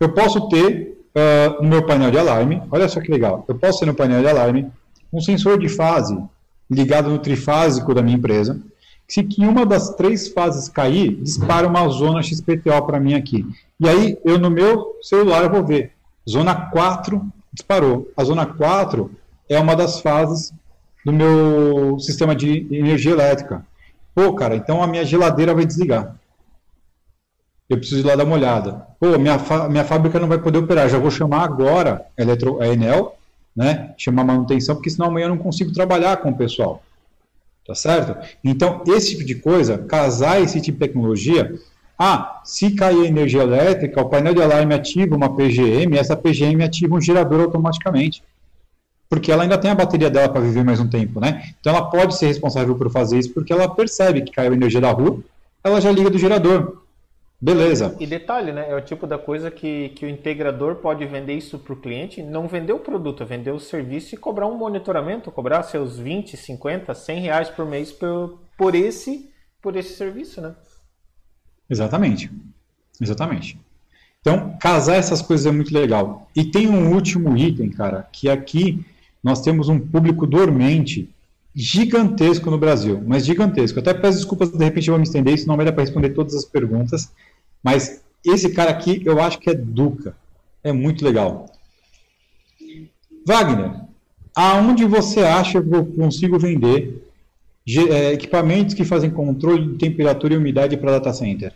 eu posso ter uh, no meu painel de alarme, olha só que legal, eu posso ter no painel de alarme um sensor de fase ligado no trifásico da minha empresa, se que uma das três fases cair, dispara uma zona XPTO para mim aqui. E aí, eu no meu celular eu vou ver, zona 4 disparou. A zona 4 é uma das fases do meu sistema de energia elétrica. Pô, cara, então a minha geladeira vai desligar. Eu preciso ir lá dar uma olhada. Pô, minha, minha fábrica não vai poder operar. Já vou chamar agora a, Eletro, a Enel, né? Chamar manutenção, porque senão amanhã eu não consigo trabalhar com o pessoal. Tá certo? Então, esse tipo de coisa, casar esse tipo de tecnologia, ah, se cair energia elétrica, o painel de alarme ativa uma PGM, essa PGM ativa um gerador automaticamente. Porque ela ainda tem a bateria dela para viver mais um tempo, né? Então ela pode ser responsável por fazer isso porque ela percebe que caiu energia da rua, ela já liga do gerador. Beleza. E detalhe, né? É o tipo da coisa que, que o integrador pode vender isso para o cliente, não vender o produto, vender o serviço e cobrar um monitoramento, cobrar seus 20, 50, 100 reais por mês por, por, esse, por esse serviço, né? Exatamente. Exatamente. Então, casar essas coisas é muito legal. E tem um último item, cara, que aqui nós temos um público dormente gigantesco no Brasil, mas gigantesco. até peço desculpas, de repente eu vou me estender, isso não vai dar para responder todas as perguntas, mas esse cara aqui eu acho que é Duca. É muito legal. Wagner, aonde você acha que eu consigo vender é, equipamentos que fazem controle de temperatura e umidade para data center?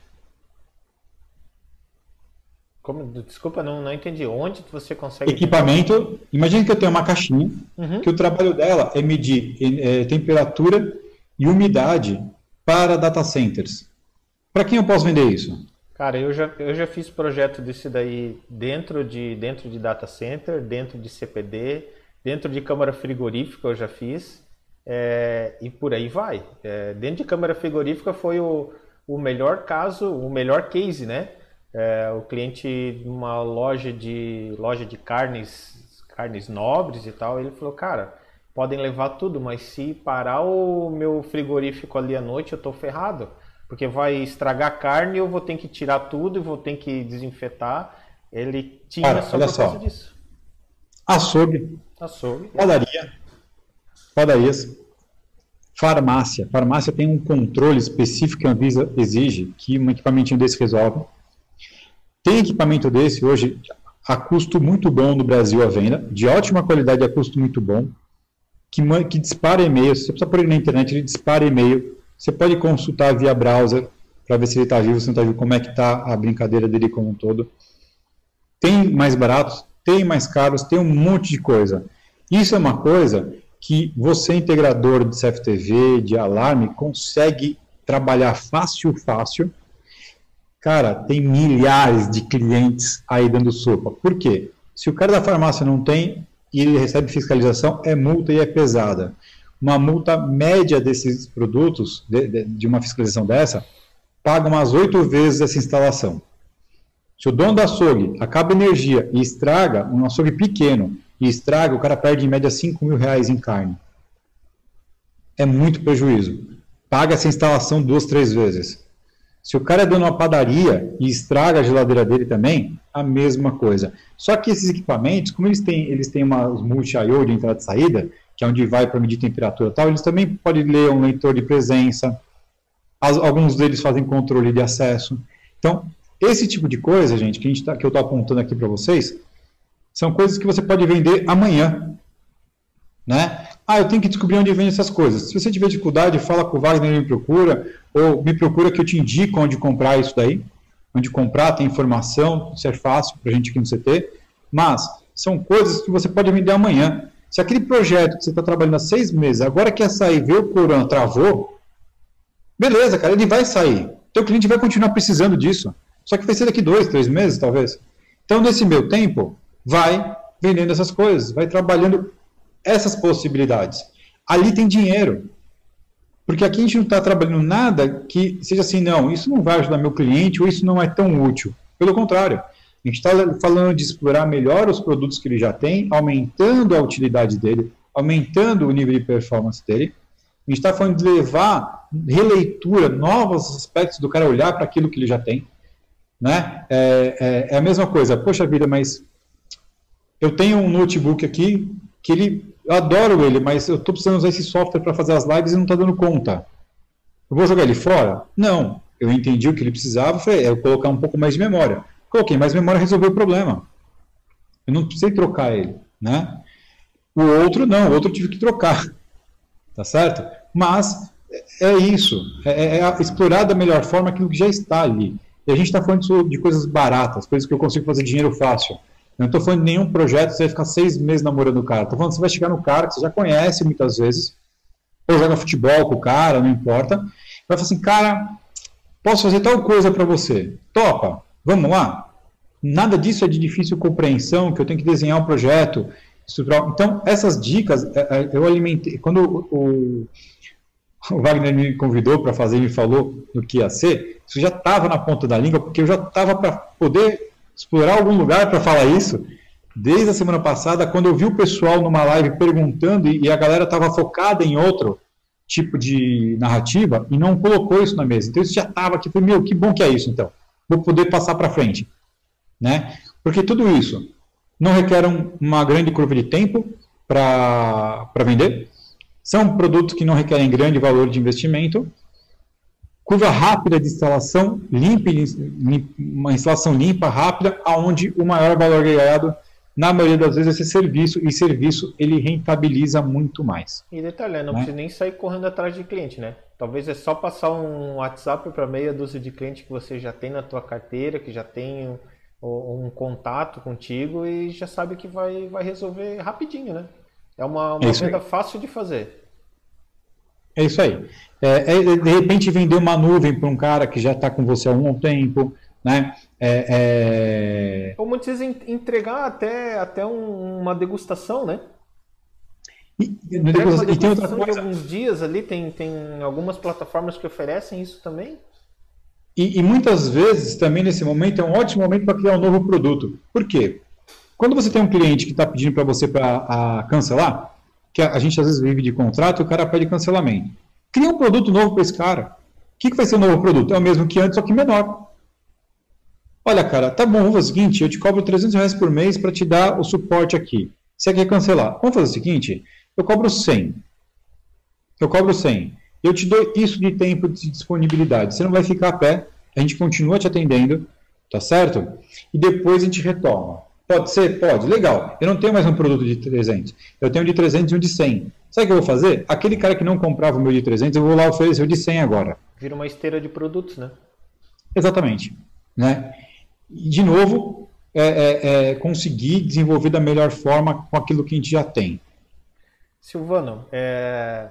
Como, desculpa, não, não entendi. Onde você consegue. Equipamento. Imagine que eu tenho uma caixinha, uhum. que o trabalho dela é medir é, temperatura e umidade para data centers. Para quem eu posso vender isso? Cara, eu já, eu já fiz projeto desse daí dentro de, dentro de data center, dentro de CPD, dentro de câmara frigorífica eu já fiz. É, e por aí vai. É, dentro de câmara frigorífica foi o, o melhor caso, o melhor case, né? É, o cliente numa loja de loja de carnes, carnes nobres e tal, ele falou, cara, podem levar tudo, mas se parar o meu frigorífico ali à noite, eu tô ferrado, porque vai estragar a carne, eu vou ter que tirar tudo, vou ter que desinfetar. Ele tinha cara, só por causa disso. Açougue. Açougue. Padaria. Padarias. Farmácia. Farmácia tem um controle específico que a Anvisa exige, que um equipamentinho desse resolve. Tem equipamento desse hoje a custo muito bom no Brasil à venda, de ótima qualidade a custo muito bom, que, que dispara e-mail. Se você precisa pôr ele na internet, ele dispara e-mail. Você pode consultar via browser para ver se ele está vivo, se não está vivo, como é que está a brincadeira dele como um todo. Tem mais baratos, tem mais caros, tem um monte de coisa. Isso é uma coisa que você, integrador de CFTV, de alarme, consegue trabalhar fácil, fácil, Cara, tem milhares de clientes aí dando sopa. Por quê? Se o cara da farmácia não tem e ele recebe fiscalização, é multa e é pesada. Uma multa média desses produtos, de, de, de uma fiscalização dessa, paga umas oito vezes essa instalação. Se o dono do açougue acaba energia e estraga, um açougue pequeno, e estraga, o cara perde em média 5 mil reais em carne. É muito prejuízo. Paga essa instalação duas, três vezes. Se o cara é dono de uma padaria e estraga a geladeira dele também, a mesma coisa. Só que esses equipamentos, como eles têm, eles têm uma, multi-IO de entrada e saída, que é onde vai para medir temperatura e tal, eles também podem ler um leitor de presença. As, alguns deles fazem controle de acesso. Então, esse tipo de coisa, gente, que, a gente tá, que eu estou apontando aqui para vocês, são coisas que você pode vender amanhã. Né? Ah, eu tenho que descobrir onde vende essas coisas. Se você tiver dificuldade, fala com o Wagner e me procura, ou me procura que eu te indico onde comprar isso daí. Onde comprar, tem informação, isso é fácil para a gente aqui no CT. Mas são coisas que você pode vender amanhã. Se aquele projeto que você está trabalhando há seis meses, agora quer sair, vê o Coran, travou, beleza, cara, ele vai sair. Teu cliente vai continuar precisando disso. Só que vai ser daqui dois, três meses, talvez. Então, nesse meu tempo, vai vendendo essas coisas, vai trabalhando essas possibilidades. Ali tem dinheiro. Porque aqui a gente não está trabalhando nada que seja assim, não, isso não vai ajudar meu cliente ou isso não é tão útil. Pelo contrário, a gente está falando de explorar melhor os produtos que ele já tem, aumentando a utilidade dele, aumentando o nível de performance dele. A gente está falando de levar releitura, novos aspectos do cara olhar para aquilo que ele já tem. Né? É, é, é, a mesma coisa. Poxa vida, mas eu tenho um notebook aqui que ele, eu adoro ele, mas eu estou precisando usar esse software para fazer as lives e não está dando conta. Eu vou jogar ele fora? Não. Eu entendi o que ele precisava, foi é, eu colocar um pouco mais de memória. Coloquei mais memória, resolveu o problema. Eu não precisei trocar ele, né? O outro não, o outro eu tive que trocar, tá certo? Mas é isso, é, é explorar da melhor forma aquilo que já está ali. E a gente está falando de coisas baratas, coisas que eu consigo fazer dinheiro fácil. Não estou falando de nenhum projeto você vai ficar seis meses namorando o cara. Estou falando que você vai chegar no cara que você já conhece muitas vezes, ou joga futebol com o cara, não importa. Vai falar assim, cara, posso fazer tal coisa para você. Topa, vamos lá? Nada disso é de difícil compreensão, que eu tenho que desenhar um projeto. Então, essas dicas, é, é, eu alimentei. Quando o, o Wagner me convidou para fazer e me falou no que ia ser, isso já estava na ponta da língua, porque eu já estava para poder explorar algum lugar para falar isso. Desde a semana passada, quando eu vi o pessoal numa live perguntando e a galera estava focada em outro tipo de narrativa e não colocou isso na mesa. Então isso já estava aqui. Falei, meu, que bom que é isso então. Vou poder passar para frente. Né? Porque tudo isso não requer uma grande curva de tempo para vender, são produtos que não requerem grande valor de investimento. Curva rápida de instalação, limpa, uma instalação limpa, rápida, aonde o maior valor agregado, na maioria das vezes, é esse serviço, e serviço ele rentabiliza muito mais. E detalhe, não né? precisa nem sair correndo atrás de cliente, né? Talvez é só passar um WhatsApp para meia dúzia de clientes que você já tem na tua carteira, que já tem um, um contato contigo e já sabe que vai, vai resolver rapidinho, né? É uma, uma é venda fácil de fazer. É isso aí. É, é, de repente vender uma nuvem para um cara que já está com você há um tempo, né? É, é... Ou muitas vezes entregar até, até um, uma degustação, né? E, degustação, e tem outra coisa. alguns dias ali, tem, tem algumas plataformas que oferecem isso também. E, e muitas vezes também nesse momento é um ótimo momento para criar um novo produto. Por quê? Quando você tem um cliente que está pedindo para você para cancelar, que a, gente às vezes vive de contrato o cara pede cancelamento. Cria um produto novo para esse cara. O que, que vai ser o novo produto? É o mesmo que antes, só que menor. Olha, cara, tá bom, vamos fazer o seguinte, eu te cobro 300 reais por mês para te dar o suporte aqui. Você quer cancelar? Vamos fazer o seguinte, eu cobro 100. Eu cobro 100. Eu te dou isso de tempo de disponibilidade. Você não vai ficar a pé, a gente continua te atendendo, tá certo? E depois a gente retoma. Pode ser? Pode. Legal. Eu não tenho mais um produto de 300. Eu tenho de 300 e um de 100. Sabe o que eu vou fazer? Aquele cara que não comprava o meu de 300, eu vou lá oferecer o de 100 agora. Vira uma esteira de produtos, né? Exatamente. Né? E, de novo, é, é, é conseguir desenvolver da melhor forma com aquilo que a gente já tem. Silvano, é...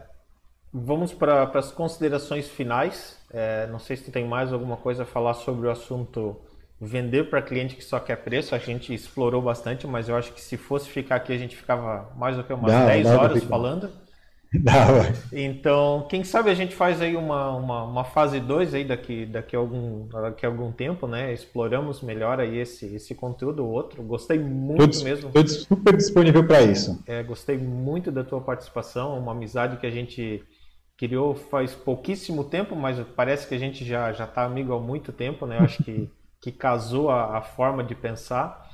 vamos para as considerações finais. É, não sei se tu tem mais alguma coisa a falar sobre o assunto vender para cliente que só quer preço. A gente explorou bastante, mas eu acho que se fosse ficar aqui a gente ficava mais do que umas não, 10 horas falando. Então, quem sabe a gente faz aí uma, uma, uma fase 2 aí daqui, daqui, a algum, daqui a algum tempo, né? Exploramos melhor aí esse, esse conteúdo, outro. Gostei muito mesmo. Estou super disponível para isso. É, gostei muito da tua participação, uma amizade que a gente criou faz pouquíssimo tempo, mas parece que a gente já já está amigo há muito tempo, né? Eu acho que, que casou a, a forma de pensar.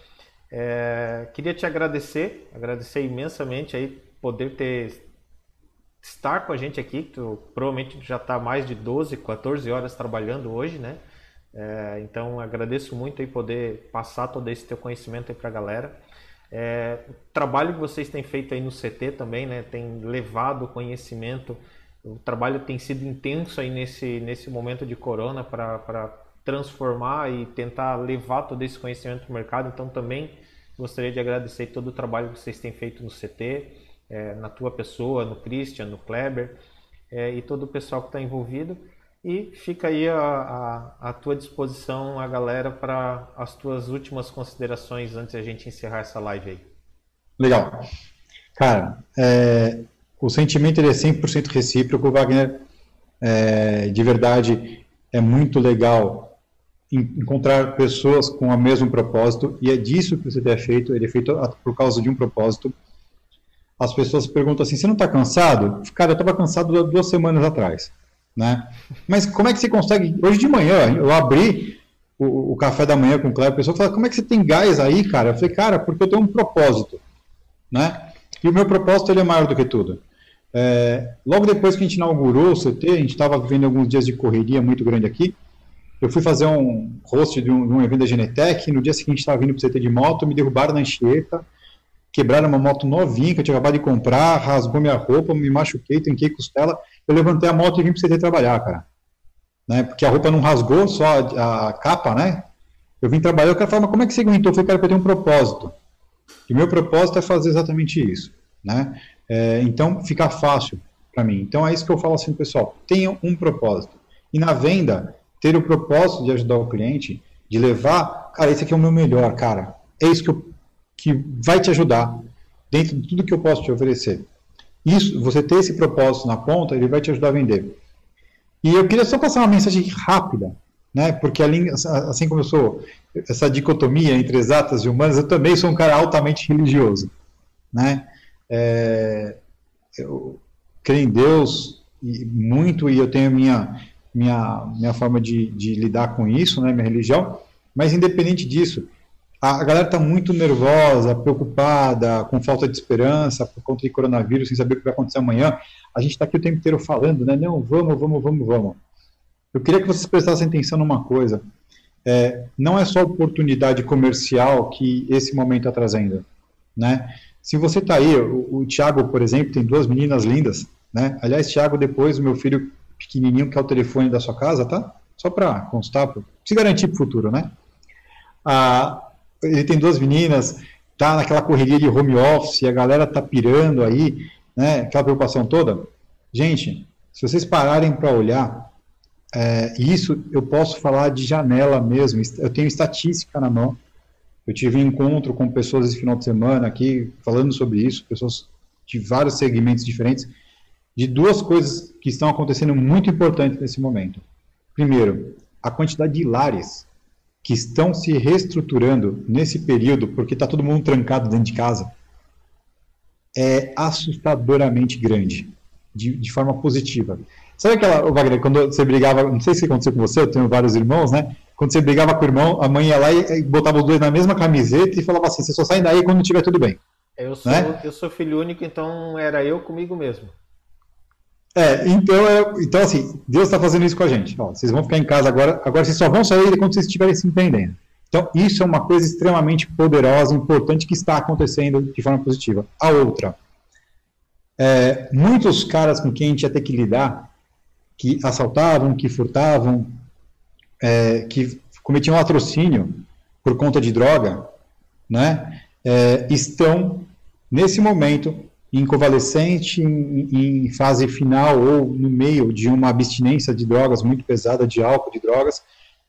É, queria te agradecer, agradecer imensamente aí poder ter estar com a gente aqui, tu provavelmente já está mais de 12, 14 horas trabalhando hoje, né? É, então agradeço muito aí poder passar todo esse teu conhecimento aí para a galera. É, o trabalho que vocês têm feito aí no CT também, né? Tem levado conhecimento, o trabalho tem sido intenso aí nesse, nesse momento de corona para transformar e tentar levar todo esse conhecimento para o mercado. Então também gostaria de agradecer todo o trabalho que vocês têm feito no CT é, na tua pessoa, no Christian, no Kleber é, e todo o pessoal que está envolvido. E fica aí a, a, a tua disposição, a galera, para as tuas últimas considerações antes da gente encerrar essa live aí. Legal. Cara, é, o sentimento ele é 100% recíproco, Wagner. É, de verdade, é muito legal encontrar pessoas com o mesmo propósito, e é disso que você tem feito, ele é feito por causa de um propósito as pessoas perguntam assim: você não está cansado? Cara, eu estava cansado duas semanas atrás. Né? Mas como é que você consegue? Hoje de manhã, eu abri o, o café da manhã com o Cleber, a pessoa fala: como é que você tem gás aí, cara? Eu falei: cara, porque eu tenho um propósito. Né? E o meu propósito ele é maior do que tudo. É, logo depois que a gente inaugurou o CT, a gente estava vivendo alguns dias de correria muito grande aqui. Eu fui fazer um host de um, de um evento da Genetec. No dia seguinte, estava vindo para o CT de moto, me derrubaram na enxerta quebraram uma moto novinha que eu tinha acabado de comprar, rasgou minha roupa, me machuquei, trinquei costela. Eu levantei a moto e vim para CT trabalhar, cara. Né? Porque a roupa não rasgou, só a, a capa, né? Eu vim trabalhar, o cara falou, mas como é que você aguentou? Eu falei, cara, eu tenho um propósito. E meu propósito é fazer exatamente isso, né? É, então, fica fácil para mim. Então, é isso que eu falo assim, pessoal, tenha um propósito. E na venda, ter o propósito de ajudar o cliente, de levar, cara, esse aqui é o meu melhor, cara. É isso que eu que vai te ajudar dentro de tudo que eu posso te oferecer. Isso, você ter esse propósito na ponta, ele vai te ajudar a vender. E eu queria só passar uma mensagem rápida, né? Porque assim como eu sou essa dicotomia entre exatas e humanas, eu também sou um cara altamente religioso, né? É, eu creio em Deus muito e eu tenho minha minha minha forma de, de lidar com isso, né? Minha religião. Mas independente disso, a galera está muito nervosa, preocupada, com falta de esperança por conta de coronavírus, sem saber o que vai acontecer amanhã. A gente está aqui o tempo inteiro falando, né? Não, vamos, vamos, vamos, vamos. Eu queria que vocês prestassem atenção numa coisa. É, não é só oportunidade comercial que esse momento está trazendo, né? Se você está aí, o, o Thiago, por exemplo, tem duas meninas lindas, né? Aliás, Thiago, depois o meu filho pequenininho que é o telefone da sua casa, tá? Só para constar, se garantir para o futuro, né? Ah, ele tem duas meninas, tá naquela correria de home office, a galera tá pirando aí, né, aquela preocupação toda. Gente, se vocês pararem para olhar, é, isso eu posso falar de janela mesmo, eu tenho estatística na mão, eu tive um encontro com pessoas esse final de semana aqui, falando sobre isso, pessoas de vários segmentos diferentes, de duas coisas que estão acontecendo muito importantes nesse momento. Primeiro, a quantidade de lares que estão se reestruturando nesse período, porque está todo mundo trancado dentro de casa, é assustadoramente grande, de, de forma positiva. Sabe aquela, Wagner, quando você brigava, não sei se aconteceu com você, eu tenho vários irmãos, né? Quando você brigava com o irmão, a mãe ia lá e, botava os dois na mesma camiseta e falava assim: você só sai daí quando tiver tudo bem. Eu sou, né? eu sou filho único, então era eu comigo mesmo. É, então, é, então assim, Deus está fazendo isso com a gente. Ó, vocês vão ficar em casa agora, agora vocês só vão sair quando vocês estiverem se entendendo. Então, isso é uma coisa extremamente poderosa, importante que está acontecendo de forma positiva. A outra, é, muitos caras com quem a gente ia ter que lidar, que assaltavam, que furtavam, é, que cometiam latrocínio por conta de droga, né, é, estão, nesse momento, em convalescente, em, em, fase final ou no meio de uma abstinência de drogas muito pesada, de álcool, de drogas,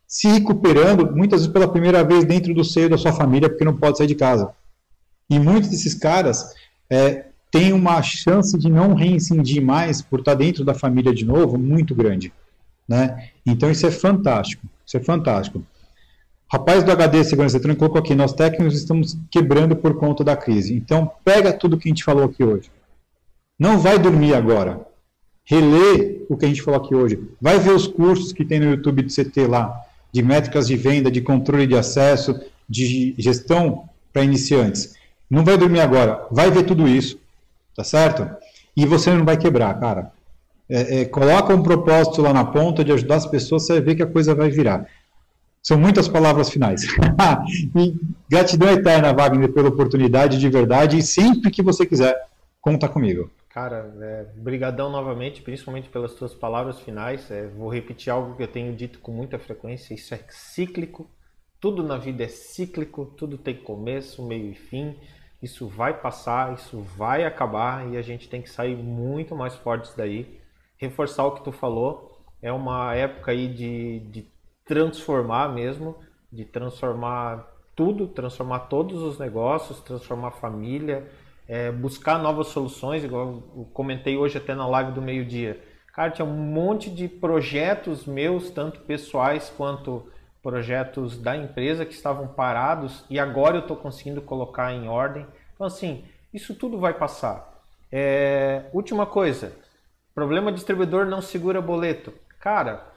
se recuperando, muitas vezes pela primeira vez dentro do seio da sua família, porque não pode sair de casa. E muitos desses caras é, têm uma chance de não reincidir mais por estar dentro da família de novo muito grande. Né? Então isso é fantástico, isso é fantástico. Rapaz do HD Segurança Eletrônica colocou aqui, nós técnicos estamos quebrando por conta da crise. Então, pega tudo que a gente falou aqui hoje. Não vai dormir agora. Relê o que a gente falou aqui hoje. Vai ver os cursos que tem no YouTube do CT lá, de métricas de venda, de controle de acesso, de gestão para iniciantes. Não vai dormir agora. Vai ver tudo isso, tá certo? E você não vai quebrar, cara. É, é, coloca um propósito lá na ponta de ajudar as pessoas, você vai ver que a coisa vai virar. São muitas palavras finais. gratidão eterna, Wagner, pela oportunidade de verdade. E sempre que você quiser, conta comigo. Cara, é, brigadão novamente, principalmente pelas suas palavras finais. É, vou repetir algo que eu tenho dito com muita frequência: isso é cíclico. Tudo na vida é cíclico, tudo tem começo, meio e fim. Isso vai passar, isso vai acabar e a gente tem que sair muito mais fortes daí. Reforçar o que tu falou, é uma época aí de, de transformar mesmo, de transformar tudo, transformar todos os negócios, transformar a família, é, buscar novas soluções, igual eu comentei hoje até na live do meio-dia. Cara, tinha um monte de projetos meus, tanto pessoais quanto projetos da empresa que estavam parados e agora eu estou conseguindo colocar em ordem. Então, assim, isso tudo vai passar. É, última coisa, problema distribuidor não segura boleto. Cara,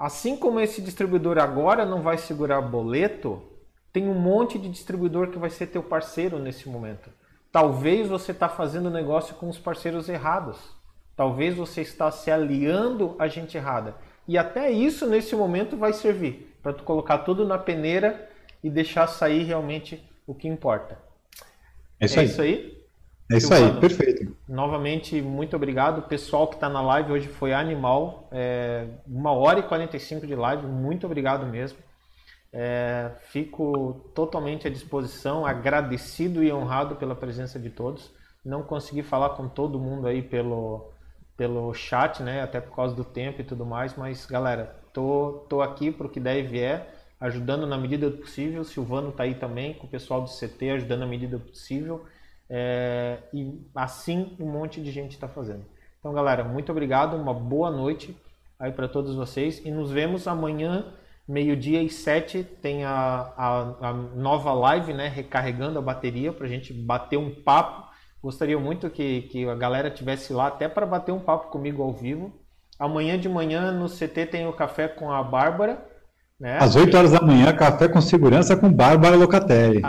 Assim como esse distribuidor agora não vai segurar boleto, tem um monte de distribuidor que vai ser teu parceiro nesse momento. Talvez você está fazendo negócio com os parceiros errados. Talvez você está se aliando a gente errada. E até isso nesse momento vai servir para tu colocar tudo na peneira e deixar sair realmente o que importa. É isso é aí. Isso aí. É isso aí, perfeito. Novamente, muito obrigado. O pessoal que está na live hoje foi animal. É, uma hora e 45 de live, muito obrigado mesmo. É, fico totalmente à disposição, agradecido e honrado pela presença de todos. Não consegui falar com todo mundo aí pelo, pelo chat, né? Até por causa do tempo e tudo mais, mas galera, tô, tô aqui para o que der e vier, ajudando na medida do possível. Silvano está aí também, com o pessoal do CT, ajudando na medida do possível. É, e assim um monte de gente está fazendo. Então, galera, muito obrigado, uma boa noite aí para todos vocês e nos vemos amanhã, meio-dia e sete, tem a, a, a, nova live, né, recarregando a bateria para a gente bater um papo. Gostaria muito que, que a galera tivesse lá até para bater um papo comigo ao vivo. Amanhã de manhã no CT tem o café com a Bárbara né? Às 8 horas da manhã, café com segurança com Bárbara Locatelli.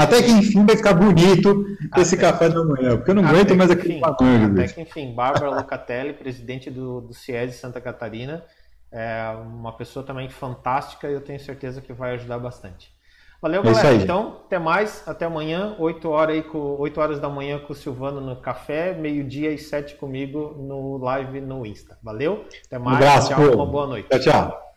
Até que enfim vai ficar bonito esse café da manhã, porque eu não aguento mais aquele bagulho. Até que enfim, Bárbara Locatelli, presidente do, do CIES Santa Catarina, é uma pessoa também fantástica e eu tenho certeza que vai ajudar bastante. Valeu, é galera. Então, até mais. Até amanhã, 8 horas, aí com, 8 horas da manhã com o Silvano no café, meio-dia e 7 comigo no live no Insta. Valeu? Até mais. Um abraço, tchau, uma boa noite. Tchau, tchau.